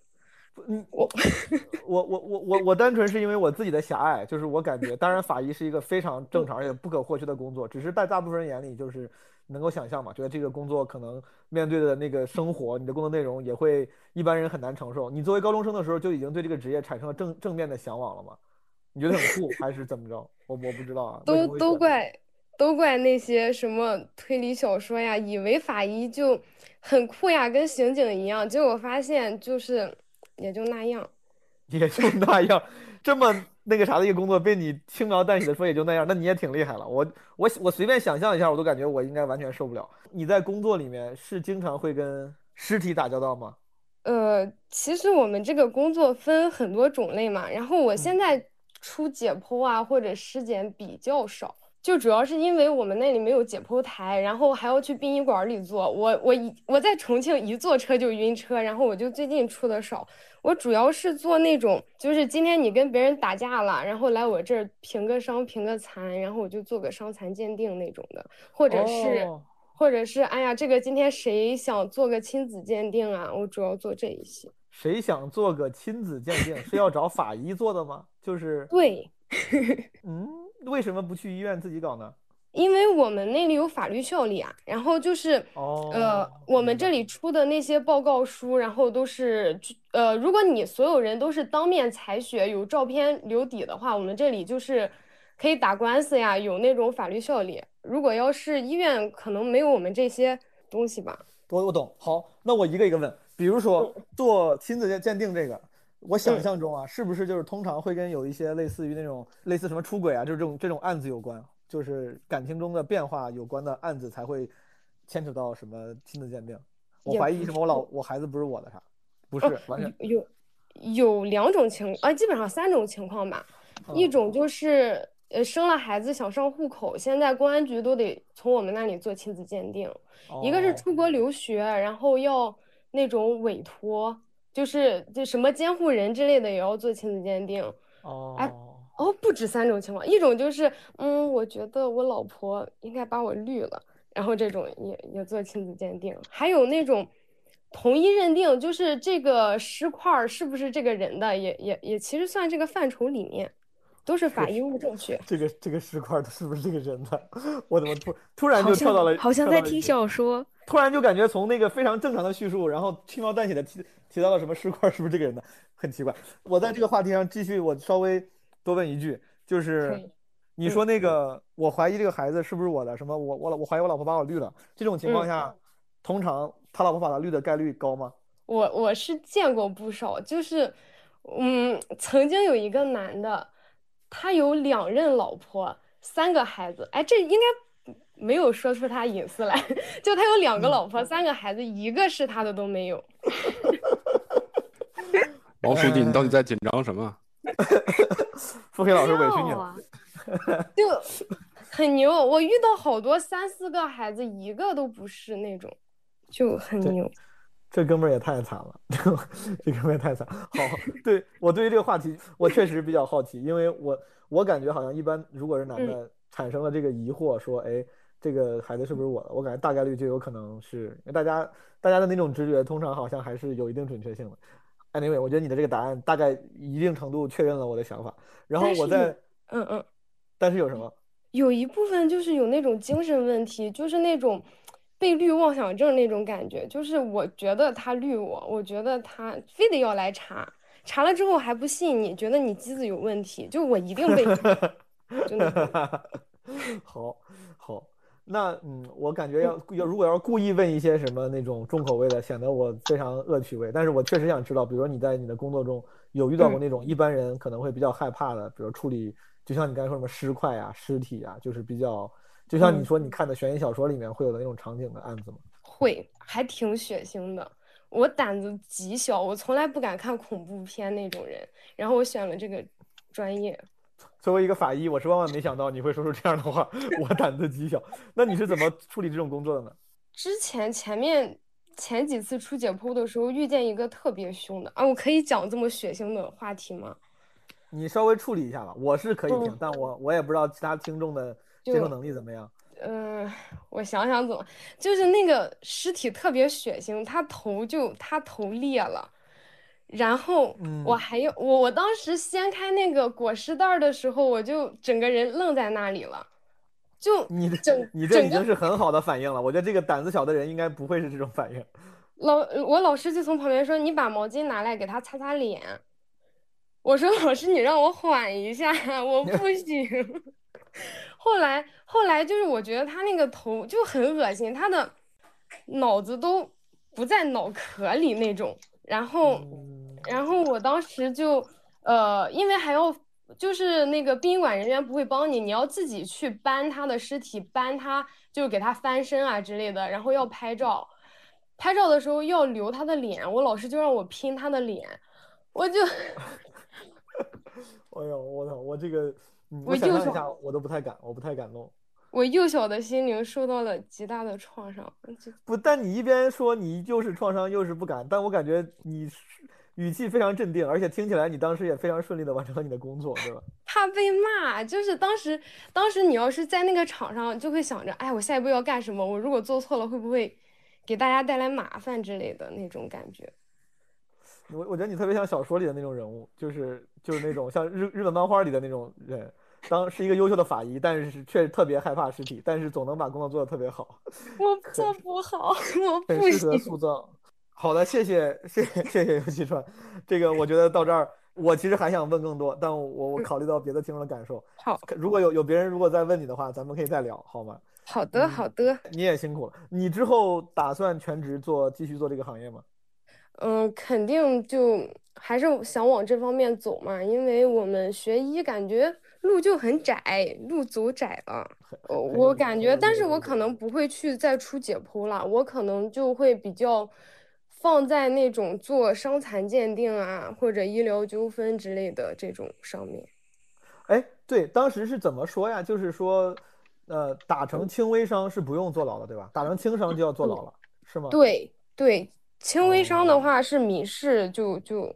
嗯，我 我我我我我单纯是因为我自己的狭隘，就是我感觉，当然法医是一个非常正常而且不可或缺的工作，只是在大部分人眼里就是。能够想象嘛？觉得这个工作可能面对的那个生活，你的工作内容也会一般人很难承受。你作为高中生的时候就已经对这个职业产生了正正面的向往了吗？你觉得很酷还是怎么着？我我不知道啊。都都怪都怪那些什么推理小说呀，以为法医就很酷呀，跟刑警一样，结果发现就是也就那样，也就那样，这么。那个啥的一个工作被你轻描淡写的说也就那样，那你也挺厉害了。我我我随便想象一下，我都感觉我应该完全受不了。你在工作里面是经常会跟尸体打交道吗？呃，其实我们这个工作分很多种类嘛，然后我现在出解剖啊或者尸检比较少。就主要是因为我们那里没有解剖台，然后还要去殡仪馆里做。我我一我在重庆一坐车就晕车，然后我就最近出的少。我主要是做那种，就是今天你跟别人打架了，然后来我这儿评个伤、评个残，然后我就做个伤残鉴定那种的，或者是或者是哎呀，这个今天谁想做个亲子鉴定啊？我主要做这一些。谁想做个亲子鉴定是要找法医做的吗？就是对，嗯。为什么不去医院自己搞呢？因为我们那里有法律效力啊。然后就是，呃，我们这里出的那些报告书，然后都是，呃，如果你所有人都是当面采血，有照片留底的话，我们这里就是可以打官司呀，有那种法律效力。如果要是医院，可能没有我们这些东西吧。我我懂。好，那我一个一个问。比如说做亲子鉴鉴定这个。我想象中啊，是不是就是通常会跟有一些类似于那种类似什么出轨啊，就是这种这种案子有关，就是感情中的变化有关的案子才会牵扯到什么亲子鉴定？我怀疑什么我老我孩子不是我的啥？不是，完全有有两种情啊，基本上三种情况吧。一种就是呃生了孩子想上户口，现在公安局都得从我们那里做亲子鉴定。一个是出国留学，然后要那种委托。就是就什么监护人之类的也要做亲子鉴定哦，哎哦，不止三种情况，一种就是嗯，我觉得我老婆应该把我绿了，然后这种也也做亲子鉴定，还有那种同一认定，就是这个尸块是不是这个人的，也也也其实算这个范畴里面。都是法医务正确。这个这个尸块的是不是这个人的？我怎么突 突然就跳到了？好像在听小说。突然就感觉从那个非常正常的叙述，然后轻描淡写的提提到了什么尸块，是不是这个人的？很奇怪。我在这个话题上继续，我稍微多问一句，就是你说那个，我怀疑这个孩子是不是我的？什么？我我老我怀疑我老婆把我绿了。这种情况下，通常他老婆把他绿的概率高吗？我我是见过不少，就是，嗯，曾经有一个男的，他有两任老婆，三个孩子。哎，这应该没有说出他隐私来，就他有两个老婆，三个孩子，一个是他的都没有。王书记，你到底在紧张什么？付黑老师委屈你了。就很牛，我遇到好多三四个孩子，一个都不是那种，就很牛。这哥们儿也太惨了，这哥们儿也太惨。好，对我对于这个话题，我确实比较好奇，因为我我感觉好像一般，如果是男的产生了这个疑惑，说，哎，这个孩子是不是我的？我感觉大概率就有可能是，因为大家大家的那种直觉，通常好像还是有一定准确性的。Anyway，我觉得你的这个答案大概一定程度确认了我的想法。然后我在，嗯嗯，但是有什么？有一部分就是有那种精神问题，就是那种。被绿妄想症那种感觉，就是我觉得他绿我，我觉得他非得要来查，查了之后还不信，你觉得你机子有问题，就我一定被，真的。好，好，那嗯，我感觉要要如果要故意问一些什么那种重口味的，显得我非常恶趣味。但是我确实想知道，比如说你在你的工作中有遇到过那种一般人可能会比较害怕的，比如处理，就像你刚才说什么尸块啊、尸体啊，就是比较。就像你说，你看的悬疑小说里面会有的那种场景的案子吗？会，还挺血腥的。我胆子极小，我从来不敢看恐怖片那种人。然后我选了这个专业。作为一个法医，我是万万没想到你会说出这样的话。我胆子极小。那你是怎么处理这种工作的呢？之前前面前几次出解剖的时候，遇见一个特别凶的啊！我可以讲这么血腥的话题吗？你稍微处理一下吧。我是可以听，但我我也不知道其他听众的。接受能力怎么样？嗯，我想想怎么，就是那个尸体特别血腥，他头就他头裂了，然后我还有我我当时掀开那个裹尸袋的时候，我就整个人愣在那里了，就你整你这已经是很好的反应了，我觉得这个胆子小的人应该不会是这种反应。老我老师就从旁边说：“你把毛巾拿来给他擦擦脸。”我说：“老师，你让我缓一下，我不行。”后来，后来就是我觉得他那个头就很恶心，他的脑子都不在脑壳里那种。然后，然后我当时就，呃，因为还要就是那个殡仪馆人员不会帮你，你要自己去搬他的尸体，搬他就给他翻身啊之类的，然后要拍照，拍照的时候要留他的脸，我老师就让我拼他的脸，我就，哎呦，我操，我这个。我想象一下，我都不太敢，我不太敢弄。我幼小的心灵受到了极大的创伤。不，但你一边说你又是创伤又是不敢，但我感觉你语气非常镇定，而且听起来你当时也非常顺利的完成了你的工作，对吧？怕被骂，就是当时，当时你要是在那个场上，就会想着，哎，我下一步要干什么？我如果做错了，会不会给大家带来麻烦之类的那种感觉。我我觉得你特别像小说里的那种人物，就是就是那种像日日本漫画里的那种人。当是一个优秀的法医，但是却特别害怕尸体，但是总能把工作做得特别好。我做不好，我不适合塑造。好的，谢谢谢谢谢谢尤其川。这个我觉得到这儿，我其实还想问更多，但我我考虑到别的听众的感受。好，如果有有别人如果再问你的话，咱们可以再聊，好吗？好的好的。你也辛苦了，你之后打算全职做继续做这个行业吗？嗯，肯定就还是想往这方面走嘛，因为我们学医感觉。路就很窄，路走窄了，我感觉，但是我可能不会去再出解剖了，我可能就会比较放在那种做伤残鉴定啊，或者医疗纠纷之类的这种上面。哎，对，当时是怎么说呀？就是说，呃，打成轻微伤是不用坐牢的，对吧？打成轻伤就要坐牢了，是吗？对对，轻微伤的话是民事就就，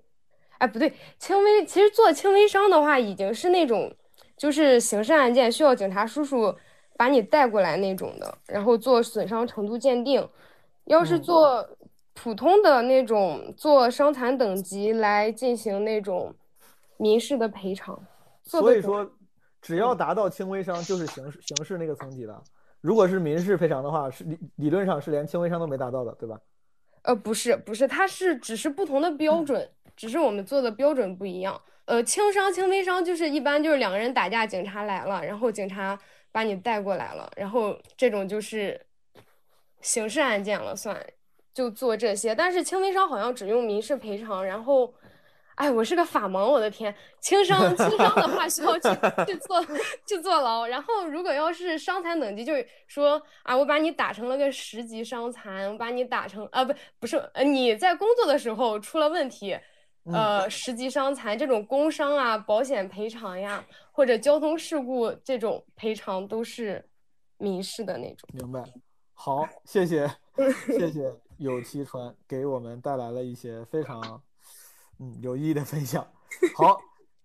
哎，不对，轻微其实做轻微伤的话已经是那种。就是刑事案件需要警察叔叔把你带过来那种的，然后做损伤程度鉴定。要是做普通的那种，做伤残等级来进行那种民事的赔偿。所以说，只要达到轻微伤，就是刑事刑事那个层级的。如果是民事赔偿的话，是理理论上是连轻微伤都没达到的，对吧？呃，不是，不是，它是只是不同的标 准，只是我们做的标准不一样。呃，轻伤、轻微伤就是一般就是两个人打架，警察来了，然后警察把你带过来了，然后这种就是刑事案件了，算就做这些。但是轻微伤好像只用民事赔偿，然后。哎，我是个法盲，我的天，轻伤轻伤的话需要去去坐去坐牢，然后如果要是伤残等级，就是说啊，我把你打成了个十级伤残，我把你打成啊不不是呃你在工作的时候出了问题，呃十级伤残这种工伤啊，保险赔偿呀，或者交通事故这种赔偿都是民事的那种。明白，好，谢谢 谢谢有期川给我们带来了一些非常。嗯，有意义的分享。好，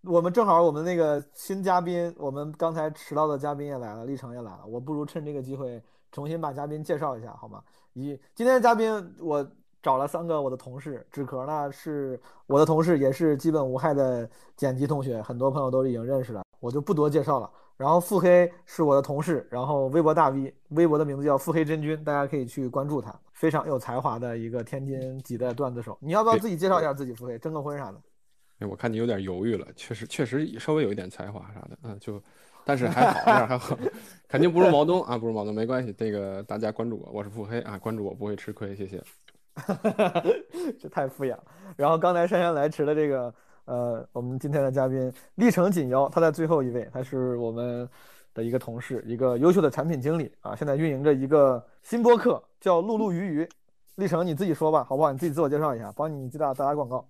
我们正好我们那个新嘉宾，我们刚才迟到的嘉宾也来了，历程也来了。我不如趁这个机会重新把嘉宾介绍一下，好吗？一今天的嘉宾，我找了三个我的同事，纸壳呢是我的同事，也是基本无害的剪辑同学，很多朋友都已经认识了，我就不多介绍了。然后腹黑是我的同事，然后微博大 V，微博的名字叫腹黑真君，大家可以去关注他。非常有才华的一个天津籍的段子手，你要不要自己介绍一下自己？腹黑征个婚啥的？哎，我看你有点犹豫了，确实确实稍微有一点才华啥的，嗯，就，但是还好，还好，肯定不如毛东啊，不如毛东，没关系，这个大家关注我，我是腹黑啊，关注我不会吃亏，谢谢。这太敷衍了。然后刚才姗姗来迟的这个呃，我们今天的嘉宾历程锦妖，他在最后一位，他是我们。的一个同事，一个优秀的产品经理啊，现在运营着一个新播客，叫“陆陆鱼鱼”。历程你自己说吧，好不好？你自己自我介绍一下，帮你最大打打广告。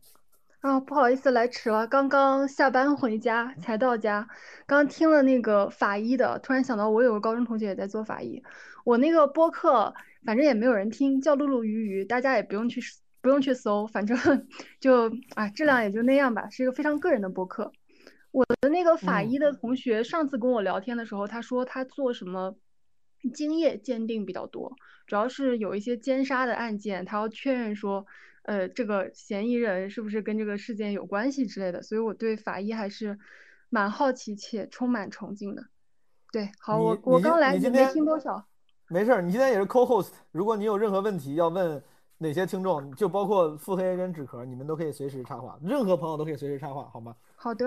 啊，不好意思，来迟了，刚刚下班回家才到家。刚听了那个法医的，突然想到我有个高中同学也在做法医。我那个播客反正也没有人听，叫“陆陆鱼鱼”，大家也不用去不用去搜，反正 就啊，质量也就那样吧，是一个非常个人的播客。我的那个法医的同学上次跟我聊天的时候，他说他做什么精液鉴定比较多，主要是有一些奸杀的案件，他要确认说，呃，这个嫌疑人是不是跟这个事件有关系之类的。所以我对法医还是蛮好奇且充满崇敬的。对，好，我我刚来你没听多少。没事儿，你今天也是 co-host，如果你有任何问题要问哪些听众，就包括腹黑跟纸壳，你们都可以随时插话，任何朋友都可以随时插话，好吗？好的。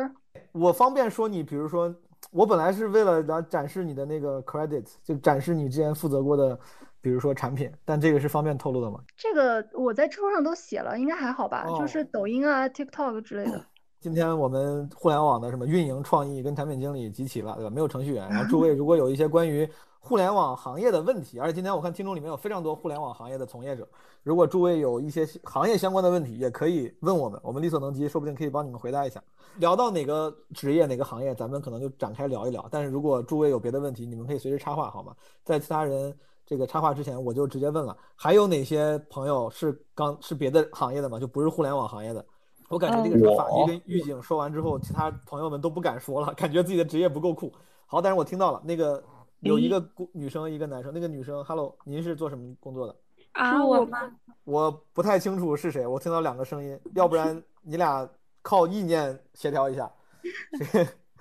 我方便说你，比如说，我本来是为了来展示你的那个 credits，就展示你之前负责过的，比如说产品，但这个是方便透露的吗？这个我在知乎上都写了，应该还好吧？就是抖音啊、TikTok 之类的。今天我们互联网的什么运营创意跟产品经理集齐了，对吧？没有程序员。然后诸位如果有一些关于互联网行业的问题，而且今天我看听众里面有非常多互联网行业的从业者，如果诸位有一些行业相关的问题，也可以问我们，我们力所能及，说不定可以帮你们回答一下。聊到哪个职业、哪个行业，咱们可能就展开聊一聊。但是如果诸位有别的问题，你们可以随时插话，好吗？在其他人这个插话之前，我就直接问了，还有哪些朋友是刚是别的行业的吗？就不是互联网行业的？我感觉这个法医跟狱警说完之后，其他朋友们都不敢说了，感觉自己的职业不够酷。好，但是我听到了，那个有一个女生，一个男生。那个女生，Hello，您是做什么工作的？啊，我吗？我不太清楚是谁，我听到两个声音，要不然你俩靠意念协调一下。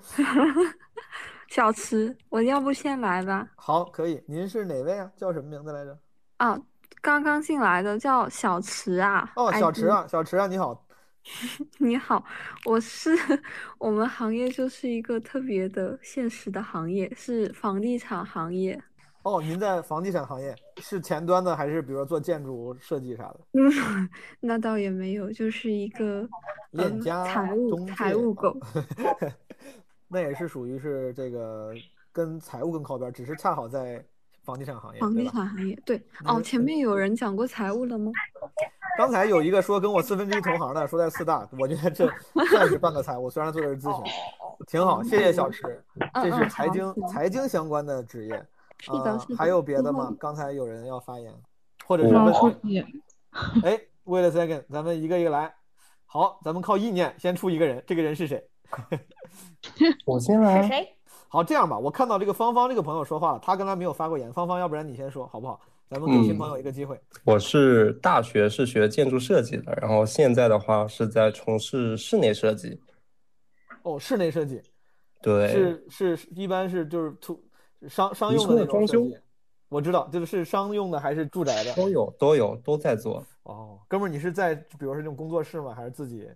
小池，我要不先来吧？好，可以。您是哪位啊？叫什么名字来着？啊，刚刚进来的，叫小池啊。哦，小池啊，小池啊，你好。你好，我是我们行业就是一个特别的现实的行业，是房地产行业。哦，您在房地产行业是前端的，还是比如说做建筑设计啥的？嗯，那倒也没有，就是一个链家财务财务狗。那也是属于是这个跟财务更靠边，只是恰好在房地产行业。房地产行业对哦，前面有人讲过财务了吗？刚才有一个说跟我四分之一同行的，说在四大，我觉得这 算是半个财我，虽然做的是咨询，挺好。谢谢小池，这是财经财经相关的职业。是的，还有别的吗？刚才有人要发言，或者是问题？哎，wait a second，咱们一个一个来。好，咱们靠意念先出一个人，这个人是谁？我先来。是谁？好，这样吧，我看到这个芳芳这个朋友说话了，他刚才没有发过言。芳芳，要不然你先说好不好？咱们给新朋友一个机会。我是大学是学建筑设计的，然后现在的话是在从事室内设计。哦，室内设计，对，是是是一般是就是图商商用的那种设计。我知道，就是是商用的还是住宅的？都有都有都在做。哦，哥们儿，你是在比如说这种工作室吗？还是自己？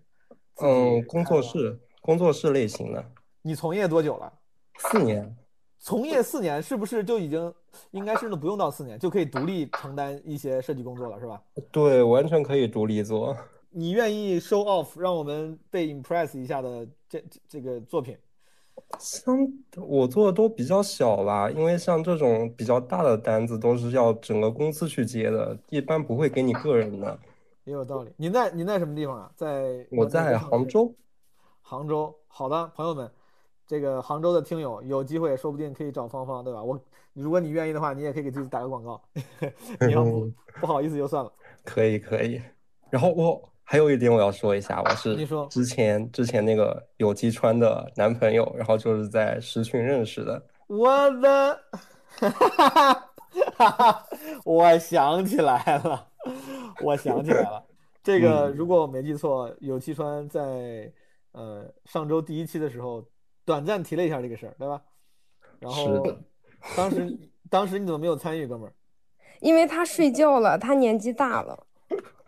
自己嗯，工作室工作室类型的，你从业多久了？四年。从业四年，是不是就已经应该甚至不用到四年就可以独立承担一些设计工作了，是吧？对，完全可以独立做。你愿意 show off 让我们被 impress 一下的这这这个作品？像我做的都比较小吧，因为像这种比较大的单子都是要整个公司去接的，一般不会给你个人的。也有道理。您在您在什么地方啊？在我在杭州。杭州，好的，朋友们，这个杭州的听友有机会，说不定可以找芳芳，对吧？我如果你愿意的话，你也可以给自己打个广告。你要不不好意思就算了。可以可以。然后我还有一点我要说一下，我是你说之前之前那个有机川的男朋友，然后就是在实群认识的。我的，哈哈哈哈哈我想起来了，我想起来了。这个嗯如果我没记错，有机川在呃上周第一期的时候短暂提了一下这个事儿，对吧？然后当时当时你怎么没有参与，哥们儿？因为他睡觉了，他年纪大了。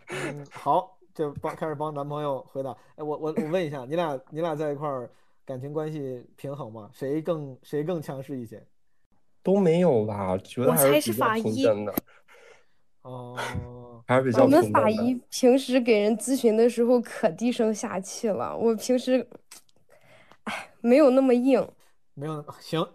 嗯，好，就帮开始帮男朋友回答。哎，我我我问一下，你俩你俩在一块儿感情关系平衡吗？谁更谁更强势一些？都没有吧？觉得还是比较是法医平等的，哦，还是比较我们。法医平时给人咨询的时候可低声下气了，我平时，哎，没有那么硬。没有行，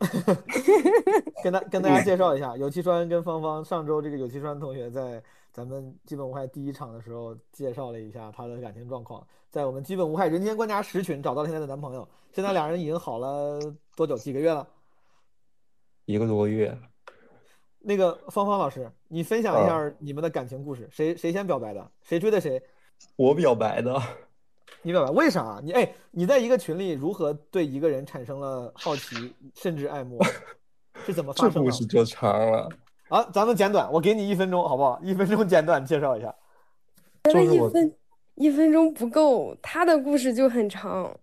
跟大跟大家介绍一下，有气川跟芳芳上周这个有气川同学在咱们基本无害第一场的时候介绍了一下他的感情状况，在我们基本无害人间观察十群找到了现在的男朋友，现在俩人已经好了多久？几个月了？一个多月。那个芳芳老师，你分享一下你们的感情故事，谁谁先表白的？谁追的谁？我表白的，你明白为啥？你哎，你在一个群里如何对一个人产生了好奇，甚至爱慕？是怎么发生的？这故事就长了。啊，咱们简短，我给你一分钟，好不好？一分钟简短介绍一下。觉得就是我一分一分钟不够，他的故事就很长。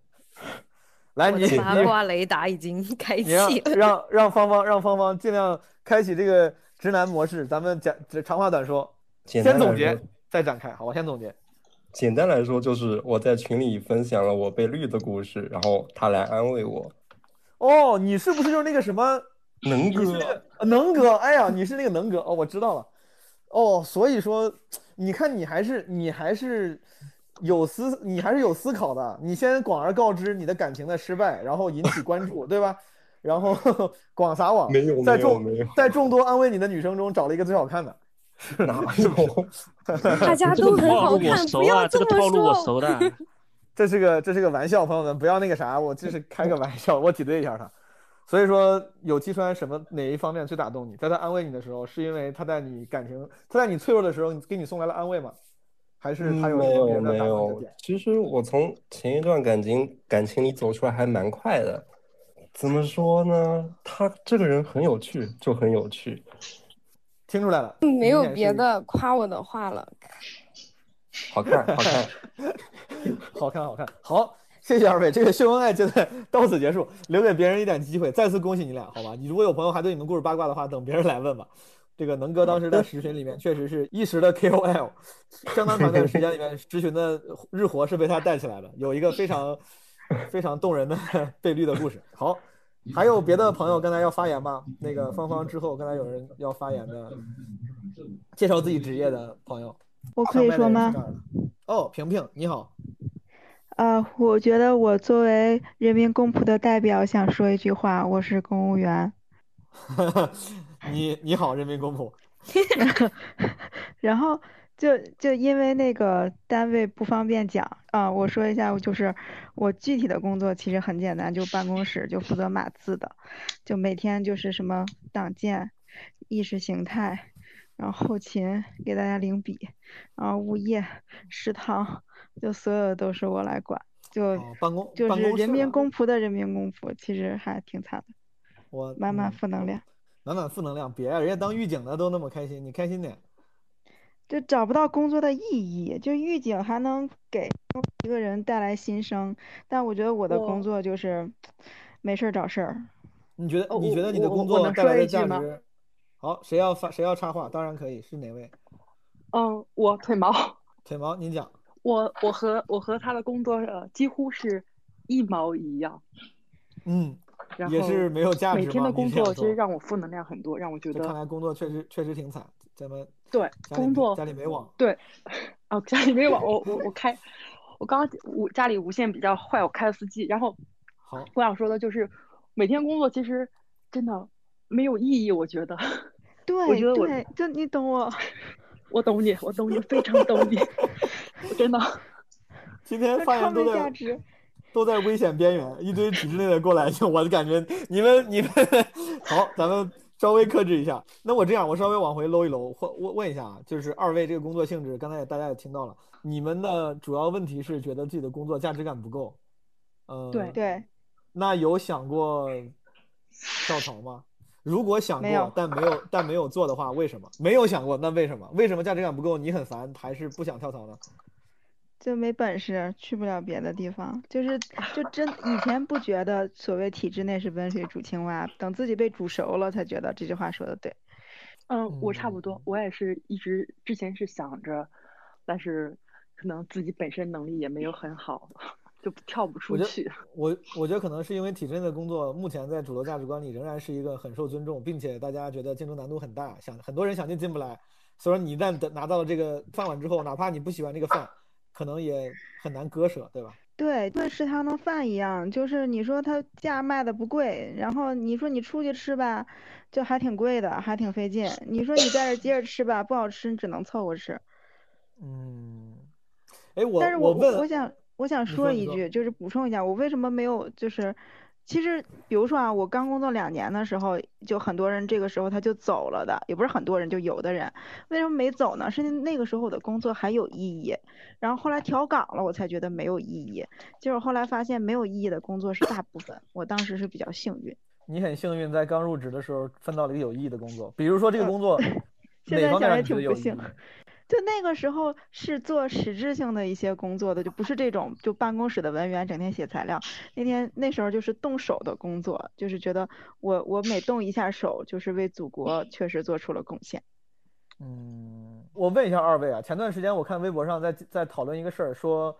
来，你的八卦雷达已经开启了。让让芳芳让芳芳尽量开启这个直男模式，咱们讲长话短说，先总结再展开，好吧？先总结。简单来说，就是我在群里分享了我被绿的故事，然后他来安慰我。哦，你是不是就是那个什么能哥能哥？哎呀，你是那个能哥哦，我知道了。哦，所以说，你看你还是你还是有思，你还是有思考的。你先广而告之你的感情的失败，然后引起关注，对吧？然后 广撒网，没有在众在众多安慰你的女生中找了一个最好看的，哪 有？大家都很好看，不要这么说。的。这是个这是个玩笑，朋友们不要那个啥，我这是开个玩笑，我挤兑一下他。所以说，有期川什么哪一方面最打动你？在他安慰你的时候，是因为他在你感情，他在你脆弱的时候给你送来了安慰吗？还是他有没有没有其实我从前一段感情感情里走出来还蛮快的。怎么说呢？他这个人很有趣，就很有趣。听出来了，没有别的夸我的话了。好看，好看。好看，好看，好，谢谢二位，这个秀恩爱阶段到此结束，留给别人一点机会。再次恭喜你俩，好吧？你如果有朋友还对你们故事八卦的话，等别人来问吧。这个能哥当时在实群里面确实是一时的 KOL，相当长一段时间里面，实群的日活是被他带起来的，有一个非常非常动人的 被绿的故事。好，还有别的朋友刚才要发言吗？那个芳芳之后，刚才有人要发言的，介绍自己职业的朋友，我可以说吗？哦，萍萍你好。呃，我觉得我作为人民公仆的代表，想说一句话，我是公务员。你你好，人民公仆。然后就就因为那个单位不方便讲啊，我说一下，就是我具体的工作其实很简单，就办公室就负责码字的，就每天就是什么党建、意识形态，然后后勤给大家领笔，然后物业、食堂，就所有的都是我来管，就哦办公就是人民公仆的人民公仆，其实还挺惨的，我满满嗯负能量。满满负能量，别啊人家当狱警的都那么开心，你开心点。就找不到工作的意义，就狱警还能给一个人带来新生，但我觉得我的工哦作就是，没事儿找事儿。你觉得你觉得你的工作能带来的价值？好，谁要发谁要插话？当然可以，是哪位？嗯，我腿毛，腿毛，您讲。我我和我和他的工作呃几乎是一毛一样，嗯，然后也是没有价值每天的工作其实让我负能量很多，让我觉得看来工作确实确实挺惨，咱们对工作家里没网，对，哦，家里没网，我我我开，我刚刚我家里无线比较坏，我开了四 G，然后好，我想说的就是每天工作其实真的没有意义，我觉得，对我觉得我对，就你懂我。我懂你，我懂你，非常懂你，我真的。今天发言都在值。都在危险边缘，一堆体制内的过来，就我的感觉，你们你们好，咱们稍微克制一下。那我这样，我稍微往回搂一搂，或问问一下啊，就是二位这个工作性质，刚才也大家也听到了，你们的主要问题是觉得自己的工作价值感不够，呃，对对，那有想过跳槽吗？如果想过，但没有但没有做的话，为什么？没有想过，那为什么？为什么价值感不够？你很烦，还是不想跳槽呢？就没本事，去不了别的地方，就是 就真以前不觉得所谓体制内是温水煮青蛙，等自己被煮熟了才觉得这句话说的对。嗯，我差不多，我也是一直之前是想着，但是可能自己本身能力也没有很好，就跳不出我觉去。我我觉得可能是因为体制内的工作，目前在主流价值观里仍然是一个很受尊重，并且大家觉得竞争难度很大，想很多人想进进不来。所以说你一旦得拿到了这个饭碗之后，哪怕你不喜欢这个饭，可能也很难割舍，对吧？对，跟食堂的饭一样，就是你说它价卖的不贵，然后你说你出去吃吧，就还挺贵的，还挺费劲。你说你在这接着吃吧，不好吃，你只能凑合吃。嗯，哎，我但是我我，我想我想说一句，就是补充一下，我为什么没有就是，其实比如说啊，我刚工作两年的时候，就很多人这个时候他就走了的，也不是很多人，就有的人为什么没走呢？是那个时候我的工作还有意义，然后后来调岗了，我才觉得没有意义。结果后来发现没有意义的工作是大部分，我当时是比较幸运。你很幸运，在刚入职的时候分到了一个有意义的工作，比如说这个工作现在想也让你觉得有意义挺不幸？就那个时候是做实质性的一些工作的，就不是这种就办公室的文员整天写材料。那天那时候就是动手的工作，就是觉得我我每动一下手，就是为祖国 确实做出了贡献。嗯，我问一下二位啊，前段时间我看微博上在在讨论一个事儿，说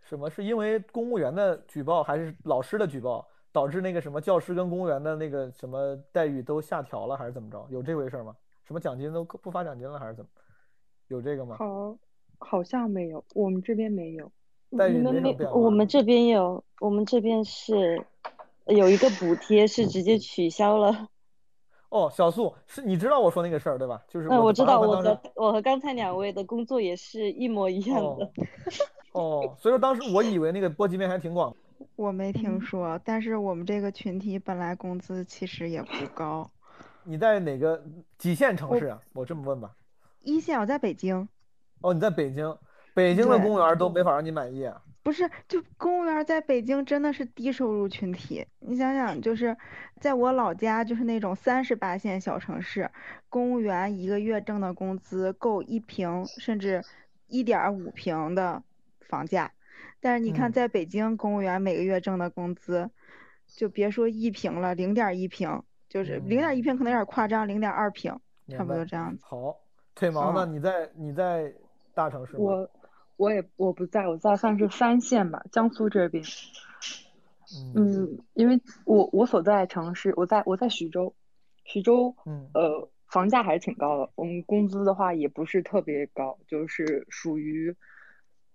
什么是因为公务员的举报还是老师的举报，导致那个什么教师跟公务员的那个什么待遇都下调了，还是怎么着？有这回事儿吗？什么奖金都不发奖金了，还是怎么？有这个吗？好，好像没有，我们这边没有。但你们没没什么变化。我们这边有，我们这边是有一个补贴是直接取消了。哦，小素是你知道我说那个事儿对吧？就是嗯，我知道，我和我和刚才两位的工作也是一模一样的。哦，所以说当时我以为那个波及面还挺广。我没听说，但是我们这个群体本来工资其实也不高。你在哪个几线城市啊？我这么问吧。一线我在北京，哦，你在北京，北京的公务员都没法让你满意啊。不是，就公务员在北京真的是低收入群体。你想想，就是在我老家，就是那种三十八线小城市，公务员一个月挣的工资够一平甚至一点五平的房价。但是你看，嗯在北京，公务员每个月挣的工资，就别说一平了，零点一平，就是零点一平可能有点夸张，零点二平，差不多这样子。好，腿毛呢？嗯你在你在大城市吗？我我也我不在，我在算是三线吧，江苏这边。嗯，因为我我所在城市，我在我在徐州，徐州，嗯呃，房价还是挺高的。我们工资的话也不是特别高，就是属于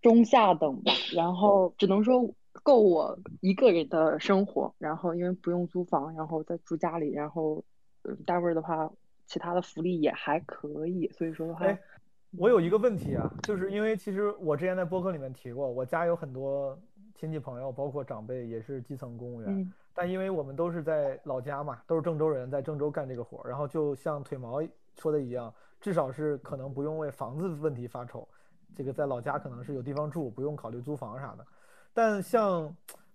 中下等吧。然后只能说够我一个人的生活。然后因为不用租房，然后在住家里，然后嗯，单位的话，其他的福利也还可以。所以说的话，哎，我有一个问题啊，就是因为其实我之前在播客里面提过，我家有很多亲戚朋友，包括长辈也是基层公务员，嗯但因为我们都是在老家嘛，都是郑州人，在郑州干这个活儿，然后就像腿毛说的一样，至少是可能不用为房子问题发愁，这个在老家可能是有地方住，不用考虑租房啥的。但像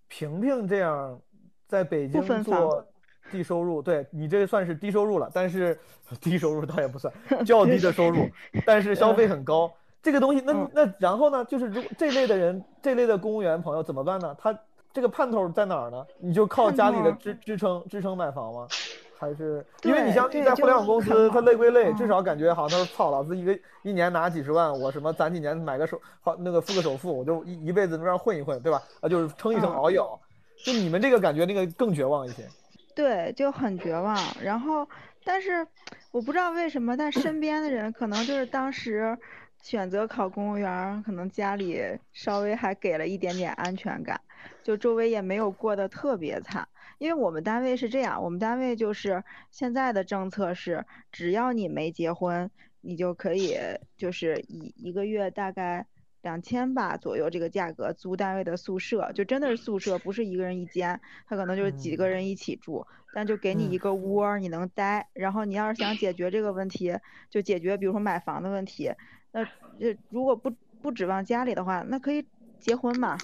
萍萍这样在北京做房低收入，对你这算是低收入了，但是低收入倒也不算，较低的收入，但是消费很高。这个东西，那那然后呢？就是如果这类的人，这类的公务员朋友怎么办呢？他这个盼头在哪儿呢？你就靠家里的支支撑支撑买房吗？还是因为你像在互联网公司，他累归累，至嗯少感觉好像他说操，老子一个一年拿几十万，我什么攒几年买个首好那个付个首付，我就一一辈子那样混一混，对吧？啊，就是撑一撑嗯熬一熬。就你们这个感觉，那个更绝望一些。对，就很绝望。然后，但是我不知道为什么，但身边的人可能就是当时选择考公务员，可能家里稍微还给了一点点安全感，就周围也没有过得特别惨。因为我们单位是这样，我们单位就是现在的政策是，只要你没结婚，你就可以就是一一个月大概两千吧左右这个价格租单位的宿舍，就真的是宿舍，不是一个人一间，他可能就是几个人一起住，但就给你一个窝儿，你能待。然后你要是想解决这个问题，就解决比如说买房的问题，那这如果不不指望家里的话，那可以结婚嘛，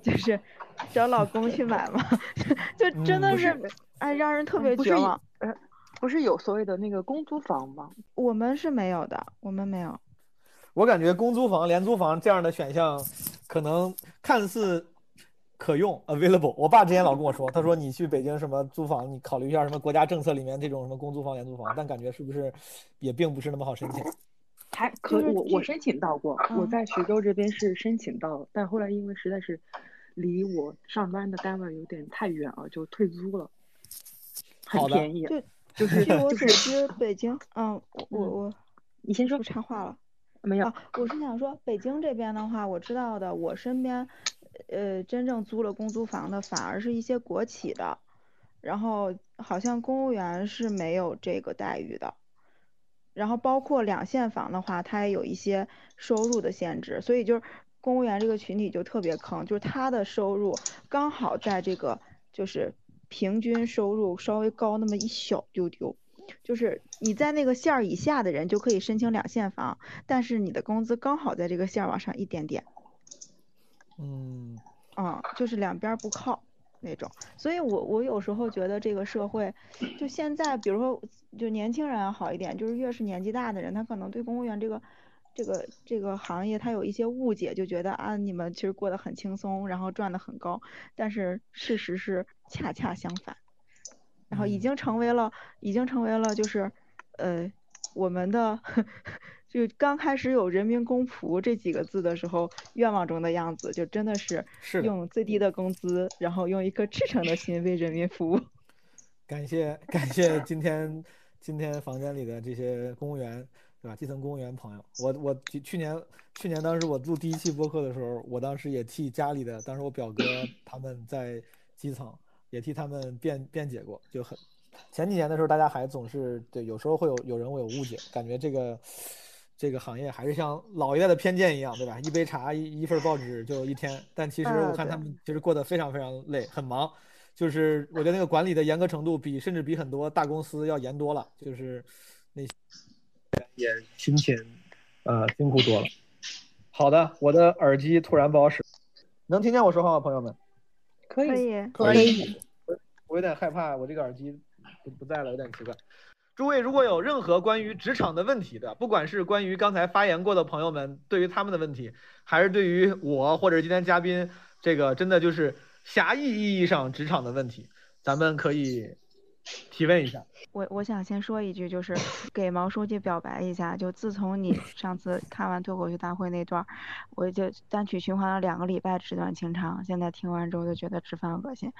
就是找老公去买嘛，就真的嗯是哎让人特别绝望。呃，不是有所谓的那个公租房吗？我们是没有的，我们没有。我感觉公租房、廉租房这样的选项，可能看似可用 available。我爸之前老跟我说，他说你去北京什么租房，你考虑一下什么国家政策里面这种什么公租房、廉租房，但感觉是不是也并不是那么好申请。还可以我我申请到过，我嗯在徐州这边是申请到，但后来因为实在是离我上班的单位有点太远了，就退租了，很好的便宜。对，就是据我就是所知，北京，嗯，我我，你先说不插话了。没有，我是想说，北京这边的话，我知道的，我身边，呃，真正租了公租房的，反而是一些国企的，然后好像公务员是没有这个待遇的，然后包括两线房的话，它也有一些收入的限制，所以就是公务员这个群体就特别坑，就是他的收入刚好在这个就是平均收入稍微高那么一小丢丢。就是你在那个线儿以下的人就可以申请两线房，但是你的工资刚好在这个线儿往上一点点，嗯，啊、就是两边儿不靠那种。所以我我有时候觉得这个社会，就现在比如说就年轻人好一点，就是越是年纪大的人，他可能对公务员这个这个这个行业他有一些误解，就觉得啊你们其实过得很轻松，然后赚的很高，但是事实是恰恰相反。然后已经成为了，已经成为了就是，呃，我们的 就刚开始有人民公仆这几个字的时候，愿望中的样子，就真的是是用最低的工资，然后用一颗赤诚的心为人民服务。感谢感谢今天今天房间里的这些公务员，对吧？基层公务员朋友，我我去去年去年当时我录第一期播客的时候，我当时也替家里的，当时我表哥他们在基层，也替他们辩辩解过，就很前几年的时候，大家还总是对，有时候会有有人会有误解，感觉这个这个行业还是像老一代的偏见一样，对吧？一杯茶一一份报纸就一天，但其实啊我看他们其实过得非常非常累，很忙。就是我觉得那个管理的严格程度比甚至比很多大公司要严多了，就是那些也辛勤，呃，辛苦多了。好的，我的耳机突然不好使，能听见我说话吗，朋友们？可可以，可以。我有点害怕，我这个耳机不不在了，有点奇怪。诸位如果有任何关于职场的问题的，不管是关于刚才发言过的朋友们对于他们的问题，还是对于我或者今天嘉宾这个真的就是狭义意义上职场的问题，咱们可以提问一下。我我想先说一句，就是 给毛书记表白一下。就自从你 上次看完脱口秀大会那段儿，我就单曲循环了两个礼拜《纸短情长》，现在听完之后就觉得直犯恶心。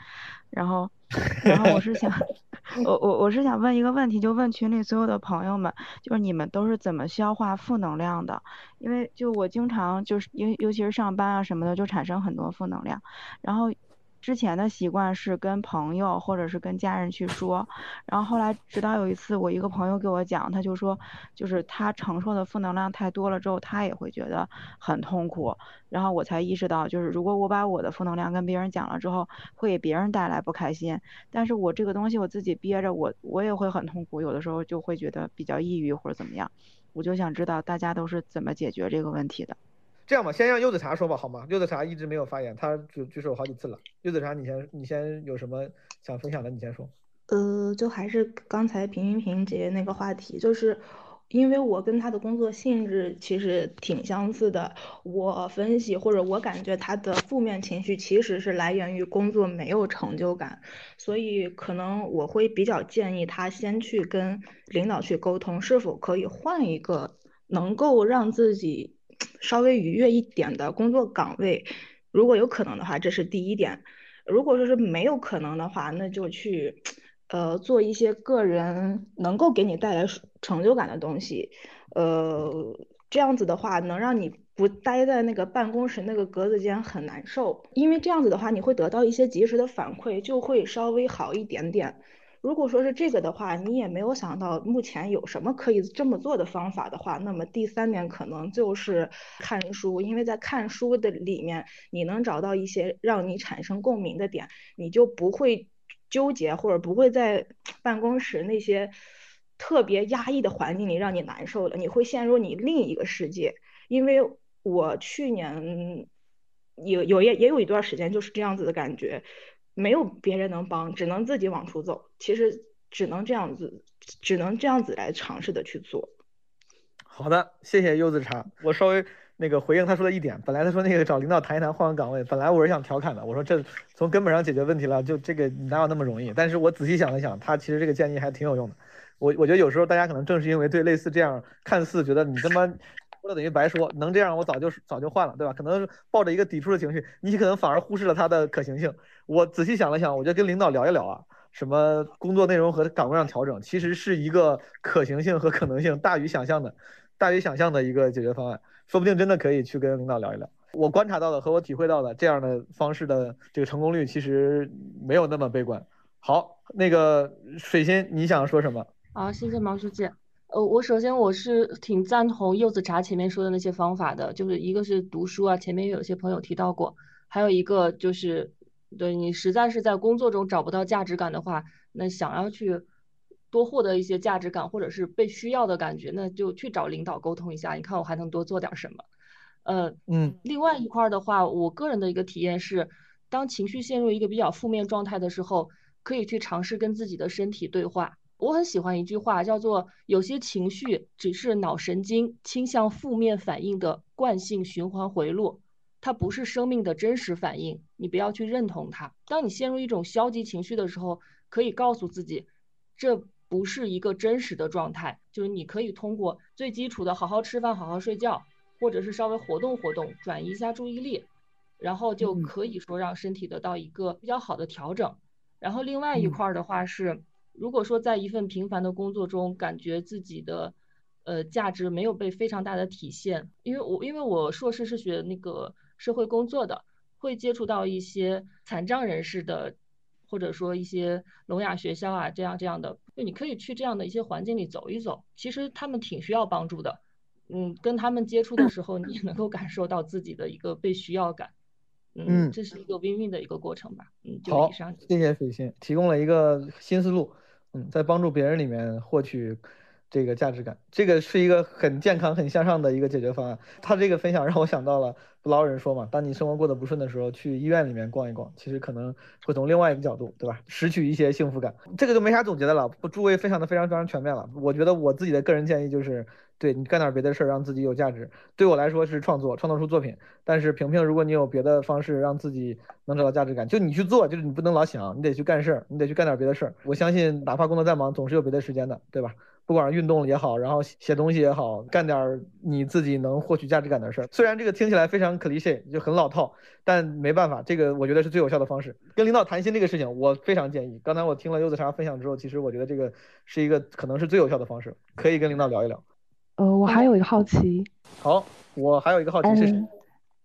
然后，然后我是想，我我我是想问一个问题，就问群里所有的朋友们，就是你们都是怎么消化负能量的？因为就我经常就是尤尤其是上班啊什么的，就产生很多负能量，然后。之前的习惯是跟朋友或者是跟家人去说，然后后来直到有一次我一个朋友给我讲，他就说，就是他承受的负能量太多了之后，他也会觉得很痛苦，然后我才意识到，就是如果我把我的负能量跟别人讲了之后，会给别人带来不开心，但是我这个东西我自己憋着，我我也会很痛苦，有的时候就会觉得比较抑郁或者怎么样，我就想知道大家都是怎么解决这个问题的。这样吧，先让柚子茶说吧，好吗？柚子茶一直没有发言，他举举手好几次了。柚子茶，你先，你先有什么想分享的，你先说。呃，就还是刚才平平平姐那个话题，就是因为我跟他的工作性质其实挺相似的。我分析或者我感觉他的负面情绪其实是来源于工作没有成就感，所以可能我会比较建议他先去跟领导去沟通，是否可以换一个能够让自己稍微愉悦一点的工作岗位。如果有可能的话，这是第一点。如果说是没有可能的话，那就去。呃，做一些个人能够给你带来成就感的东西，呃，这样子的话能让你不待在那个办公室那个格子间很难受，因为这样子的话你会得到一些及时的反馈，就会稍微好一点点。如果说是这个的话，你也没有想到目前有什么可以这么做的方法的话，那么第三点可能就是看书，因为在看书的里面你能找到一些让你产生共鸣的点，你就不会。纠结或者不会在 办公室那些特别压抑的环境里让你难受了，你会陷入你另一个世界。因为我去年有有也也有一段时间就是这样子的感觉，没有别人能帮，只能自己往出走。其实只能这样子，只能这样子来尝试的去做。好的，谢谢柚子茶，我稍微。那个回应他说的一点，本来他说那个找领导谈一谈换个岗位，本来我是想调侃的，我说这从根本上解决问题了，就这个哪有那么容易？但是我仔细想了想，他其实这个建议还挺有用的。我我觉得有时候大家可能正是因为对类似这样看似觉得你他妈说了等于白说，能这样我早就早就换了，对吧？可能抱着一个抵触的情绪，你可能反而忽视了它的可行性。我仔细想了想，我觉得跟领导聊一聊啊，什么工作内容和岗位上调整，其实是一个可行性和可能性大于想象的，大于想象的一个解决方案。说不定真的可以去跟领导聊一聊。我观察到的和我体会到的这样的方式的这个成功率其实没有那么悲观。好，那个水仙，你想说什么？好，谢谢毛书记。呃，我首先我是挺赞同柚子茶前面说的那些方法的，就是一个是读书啊，前面有些朋友提到过，还有一个就是，对你实在是在工作中找不到价值感的话，那想要去。多获得一些价值感，或者是被需要的感觉，那就去找领导沟通一下。你看我还能多做点什么？呃，嗯。另外一块的话，我个人的一个体验是，当情绪陷入一个比较负面状态的时候，可以去尝试跟自己的身体对话。我很喜欢一句话，叫做“有些情绪只是脑神经倾向负面反应的惯性循环回路，它不是生命的真实反应，你不要去认同它。当你陷入一种消极情绪的时候，可以告诉自己，这。不是一个真实的状态，就是你可以通过最基础的好好吃饭、好好睡觉，或者是稍微活动活动，转移一下注意力，然后就可以说让身体得到一个比较好的调整。然后另外一块的话是，如果说在一份平凡的工作中，感觉自己的呃价值没有被非常大的体现，因为我因为我硕士是学那个社会工作的，会接触到一些残障人士的。或者说一些聋哑学校啊，这样这样的，就你可以去这样的一些环境里走一走，其实他们挺需要帮助的。嗯，跟他们接触的时候，你也能够感受到自己的一个被需要感。嗯，这是一个 win-win 的一个过程吧。嗯，好，谢谢水星提供了一个新思路。嗯，在帮助别人里面获取。这个价值感，这个是一个很健康、很向上的一个解决方案。他这个分享让我想到了不老人说嘛，当你生活过得不顺的时候，去医院里面逛一逛，其实可能会从另外一个角度，对吧？拾取一些幸福感。这个就没啥总结的了，诸位分享的非常非常全面了。我觉得我自己的个人建议就是，对你干点别的事儿，让自己有价值。对我来说是创作，创造出作品。但是萍萍，如果你有别的方式让自己能找到价值感，就你去做，就是你不能老想，你得去干事儿，你得去干点别的事儿。我相信，哪怕工作再忙，总是有别的时间的，对吧？不管是运动也好，然后写东西也好，干点你自己能获取价值感的事儿。虽然这个听起来非常 cliche，就很老套，但没办法，这个我觉得是最有效的方式。跟领导谈心这个事情，我非常建议。刚才我听了柚子茶分享之后，其实我觉得这个是一个可能是最有效的方式，可以跟领导聊一聊。呃，我还有一个好奇。好，我还有一个好奇是谁？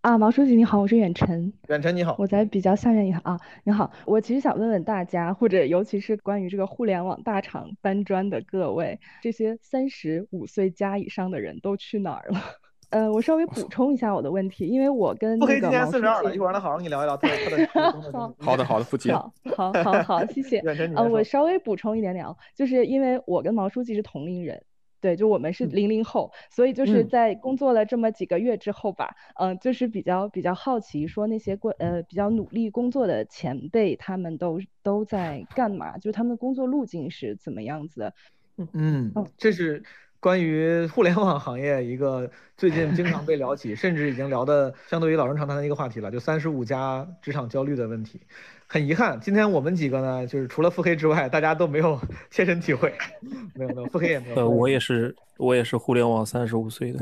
啊，毛书记你好，我是远程。远程你好，我在比较下面一行啊，你好，我其实想问问大家，或者尤其是关于这个互联网大厂搬砖的各位，这些三十五岁加以上的人都去哪儿了？呃，我稍微补充一下我的问题，因为我跟那个今年四十二了，一会儿让他好好跟你聊一聊他他的。好的好的，不急。好，好，好，好，谢谢。远程你呃，我稍微补充一点点啊，就是因为我跟毛书记是同龄人。对，就我们是零零后，所以就是在工作了这么几个月之后吧，嗯，就是比较比较好奇，说那些过呃比较努力工作的前辈，他们都都在干嘛？就是他们的工作路径是怎么样子的？嗯，这是关于互联网行业一个最近经常被聊起，甚至已经聊的相对于老生常谈的一个话题了，就三十五加职场焦虑的问题。很遗憾，今天我们几个呢，就是除了腹黑之外，大家都没有 切身体会。没有没有，腹黑也没有。呃，我也是，我也是互联网三十五岁的。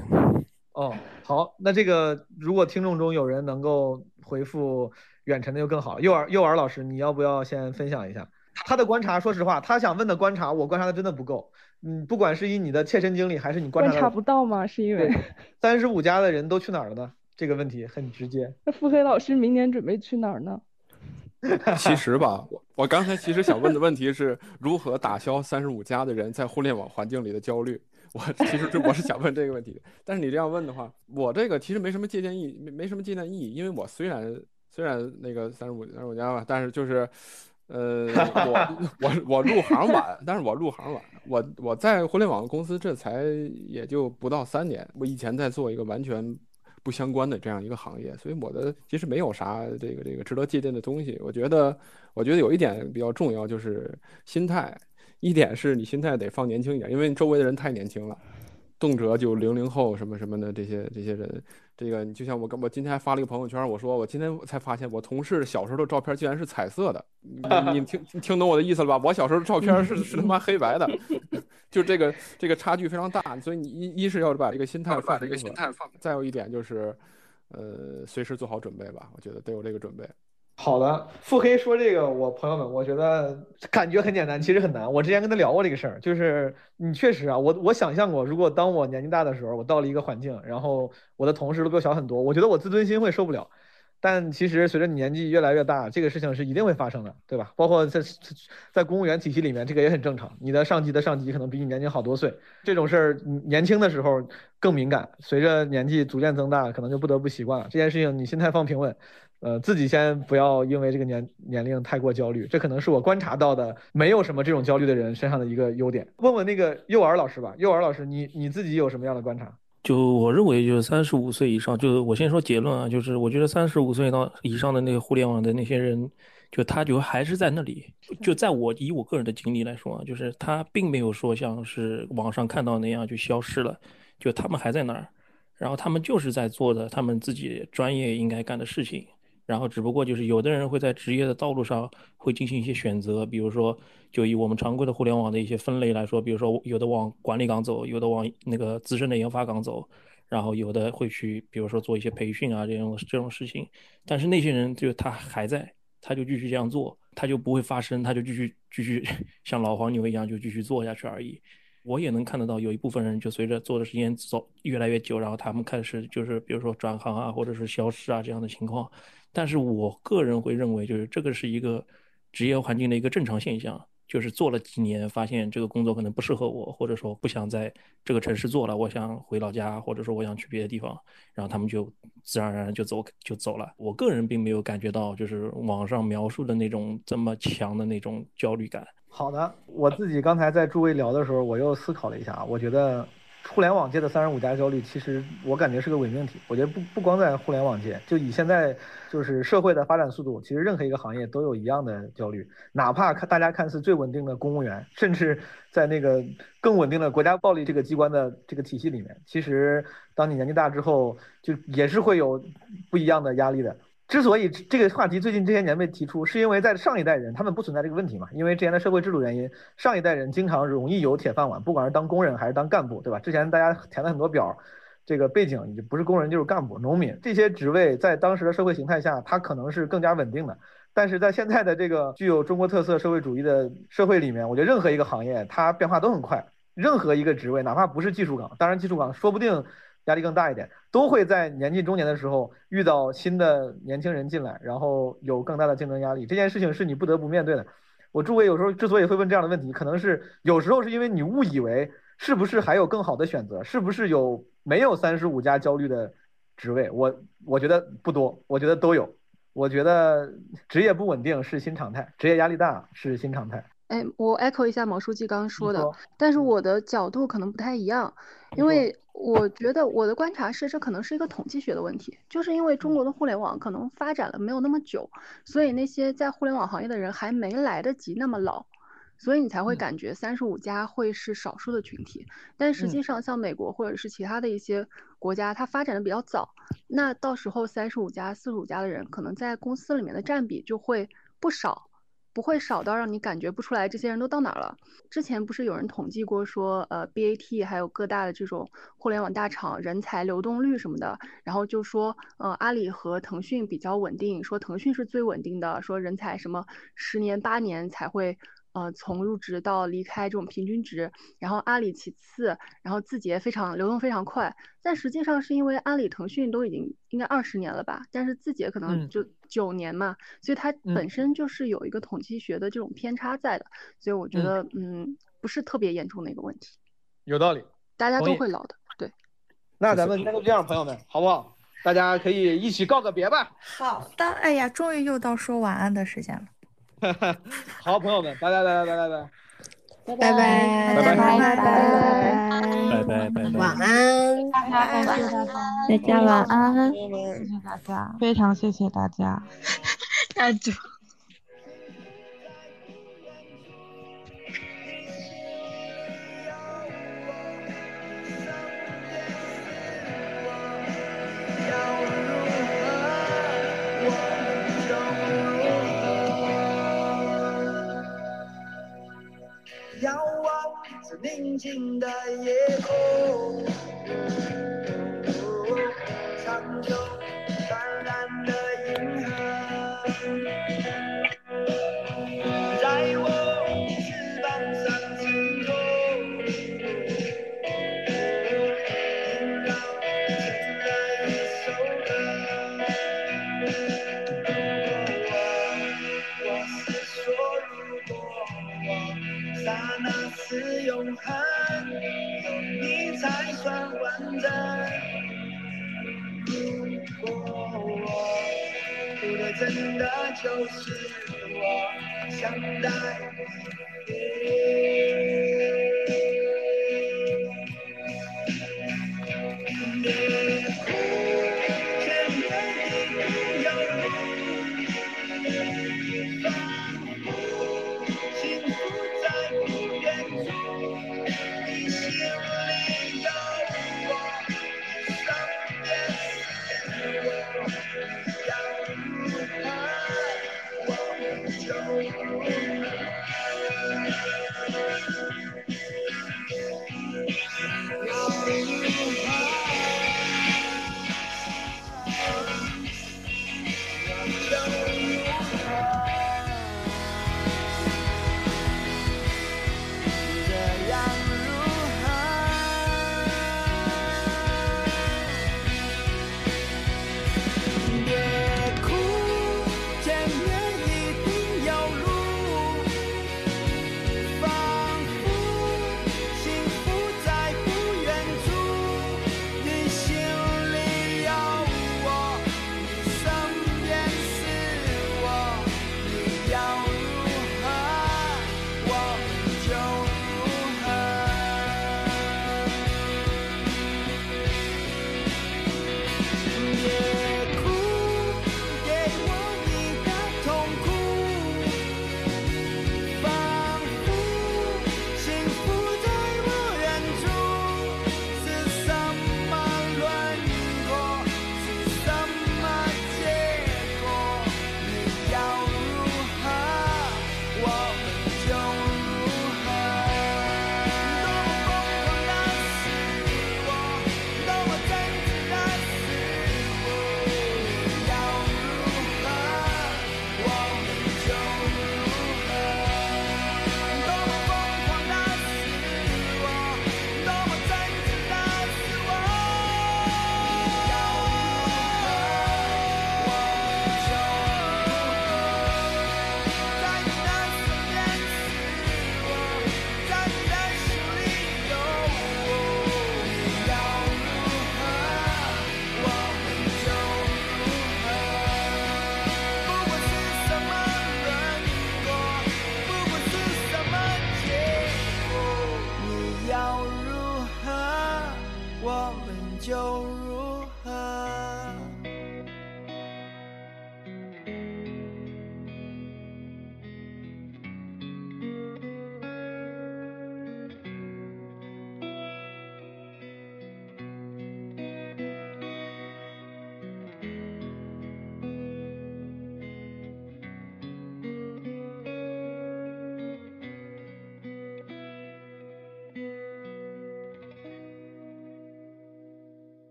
哦，好，那这个如果听众中有人能够回复远程的就更好。幼儿幼儿老师，你要不要先分享一下他的观察？说实话，他想问的观察，我观察的真的不够。嗯，不管是以你的切身经历，还是你观察观察不到吗？是因为三十五家的人都去哪儿了呢？这个问题很直接。那腹黑老师明年准备去哪儿呢？其实吧，我我刚才其实想问的问题是如何打消三十五加的人在互联网环境里的焦虑。我其实 我是想问这个问题，但是你这样问的话，我这个其实没什么借鉴意，没没什么借鉴意义，因为我虽然虽然那个三十五三十五加吧，但是就是，呃，我 我我入行晚，但是我入行晚，我我在互联网公司这才也就不到三年，我以前在做一个完全不相关的这样一个行业，所以我的其实没有啥这个这个值得借鉴的东西。我觉得我觉得有一点比较重要，就是心态。一点是你心态得放年轻一点，因为你周围的人太年轻了，动辄就零零后什么什么的这些这些人，这个你就像我刚我今天还发了一个朋友圈，我说我今天才发现我同事小时候的照片竟然是彩色的，你听听懂我的意思了吧？我小时候的照片是是他妈黑白的，就这个这个差距非常大，所以你一一是要把这个心态放这个心态放，再有一点就是，呃，随时做好准备吧，我觉得得有这个准备。好的，腹黑说这个，我朋友们，我觉得感觉很简单，其实很难。我之前跟他聊过这个事儿，就是你确实啊，我我想象过，如果当我年纪大的时候，我到了一个环境，然后我的同事都比我小很多，我觉得我自尊心会受不了。但其实随着你年纪越来越大，这个事情是一定会发生的，对吧？包括在在公务员体系里面，这个也很正常。你的上级的上级可能比你年轻好多岁，这种事儿年轻的时候更敏感，随着年纪逐渐增大，可能就不得不习惯了。这件事情你心态放平稳。呃，自己先不要因为这个年年龄太过焦虑，这可能是我观察到的没有什么这种焦虑的人身上的一个优点。问问那个幼儿老师吧，幼儿老师，你你自己有什么样的观察？就我认为，就是三十五岁以上，就是我先说结论啊，就是我觉得三十五岁到以上的那个互联网的那些人，就他就还是在那里。就在我以我个人的经历来说啊，就是他并没有说像是网上看到那样就消失了，就他们还在那儿，然后他们就是在做的他们自己专业应该干的事情。然后只不过就是有的人会在职业的道路上会进行一些选择，比如说就以我们常规的互联网的一些分类来说，比如说有的往管理岗走，有的往那个资深的研发岗走，然后有的会去比如说做一些培训啊这种这种事情。但是那些人就他还在，他就继续这样做，他就不会发生，他就继续继续 像老黄牛一样就继续做下去而已。我也能看得到有一部分人就随着做的时间走越来越久，然后他们开始就是比如说转行啊，或者是消失啊这样的情况。但是我个人会认为，就是这个是一个职业环境的一个正常现象，就是做了几年，发现这个工作可能不适合我，或者说不想在这个城市做了，我想回老家，或者说我想去别的地方，然后他们就自然而然就走就走了。我个人并没有感觉到，就是网上描述的那种这么强的那种焦虑感。好的，我自己刚才在诸位聊的时候，我又思考了一下，我觉得。互联网界的三十五加焦虑，其实我感觉是个伪命题。我觉得不不光在互联网界，就以现在就是社会的发展速度，其实任何一个行业都有一样的焦虑。哪怕看大家看似最稳定的公务员，甚至在那个更稳定的国家暴力这个机关的这个体系里面，其实当你年纪大之后，就也是会有不一样的压力的。之所以这个话题最近这些年被提出，是因为在上一代人他们不存在这个问题嘛？因为之前的社会制度原因，上一代人经常容易有铁饭碗，不管是当工人还是当干部，对吧？之前大家填了很多表，这个背景不是工人就是干部、农民这些职位，在当时的社会形态下，它可能是更加稳定的。但是在现在的这个具有中国特色社会主义的社会里面，我觉得任何一个行业它变化都很快，任何一个职位，哪怕不是技术岗，当然技术岗说不定。压力更大一点，都会在年近中年的时候遇到新的年轻人进来，然后有更大的竞争压力。这件事情是你不得不面对的。我诸位有时候之所以会问这样的问题，可能是有时候是因为你误以为是不是还有更好的选择，是不是有没有三十五加焦虑的职位？我我觉得不多，我觉得都有。我觉得职业不稳定是新常态，职业压力大是新常态。哎，我 echo 一下毛书记刚刚说的，但是我的角度可能不太一样，因为我觉得我的观察是，这可能是一个统计学的问题，就是因为中国的互联网可能发展了没有那么久，所以那些在互联网行业的人还没来得及那么老，所以你才会感觉三十五加会是少数的群体。但实际上，像美国或者是其他的一些国家，它发展的比较早，那到时候三十五加、四十五加的人，可能在公司里面的占比就会不少。不会少到让你感觉不出来这些人都到哪儿了。之前不是有人统计过说，呃，BAT 还有各大的这种互联网大厂人才流动率什么的，然后就说，呃，阿里和腾讯比较稳定，说腾讯是最稳定的，说人才什么十年八年才会。呃，从入职到离开这种平均值，然后阿里其次，然后字节非常流动非常快，但实际上是因为阿里、腾讯都已经应该二十年了吧，但是字节可能就九年嘛，所以它本身就是有一个统计学的这种偏差在的，所以我觉得嗯不是特别严重的一个问题，有道理，大家都会老的，对，那咱们今天就这样，朋友们，好不好？大家可以一起告个别吧。好的，哎呀，终于又到说晚安的时间了。好，朋友们，拜拜拜拜拜拜拜拜。拜拜。拜拜。拜拜拜拜。拜，晚安，大家晚安，谢谢大家，非常谢谢大家，那就。静的夜空，die.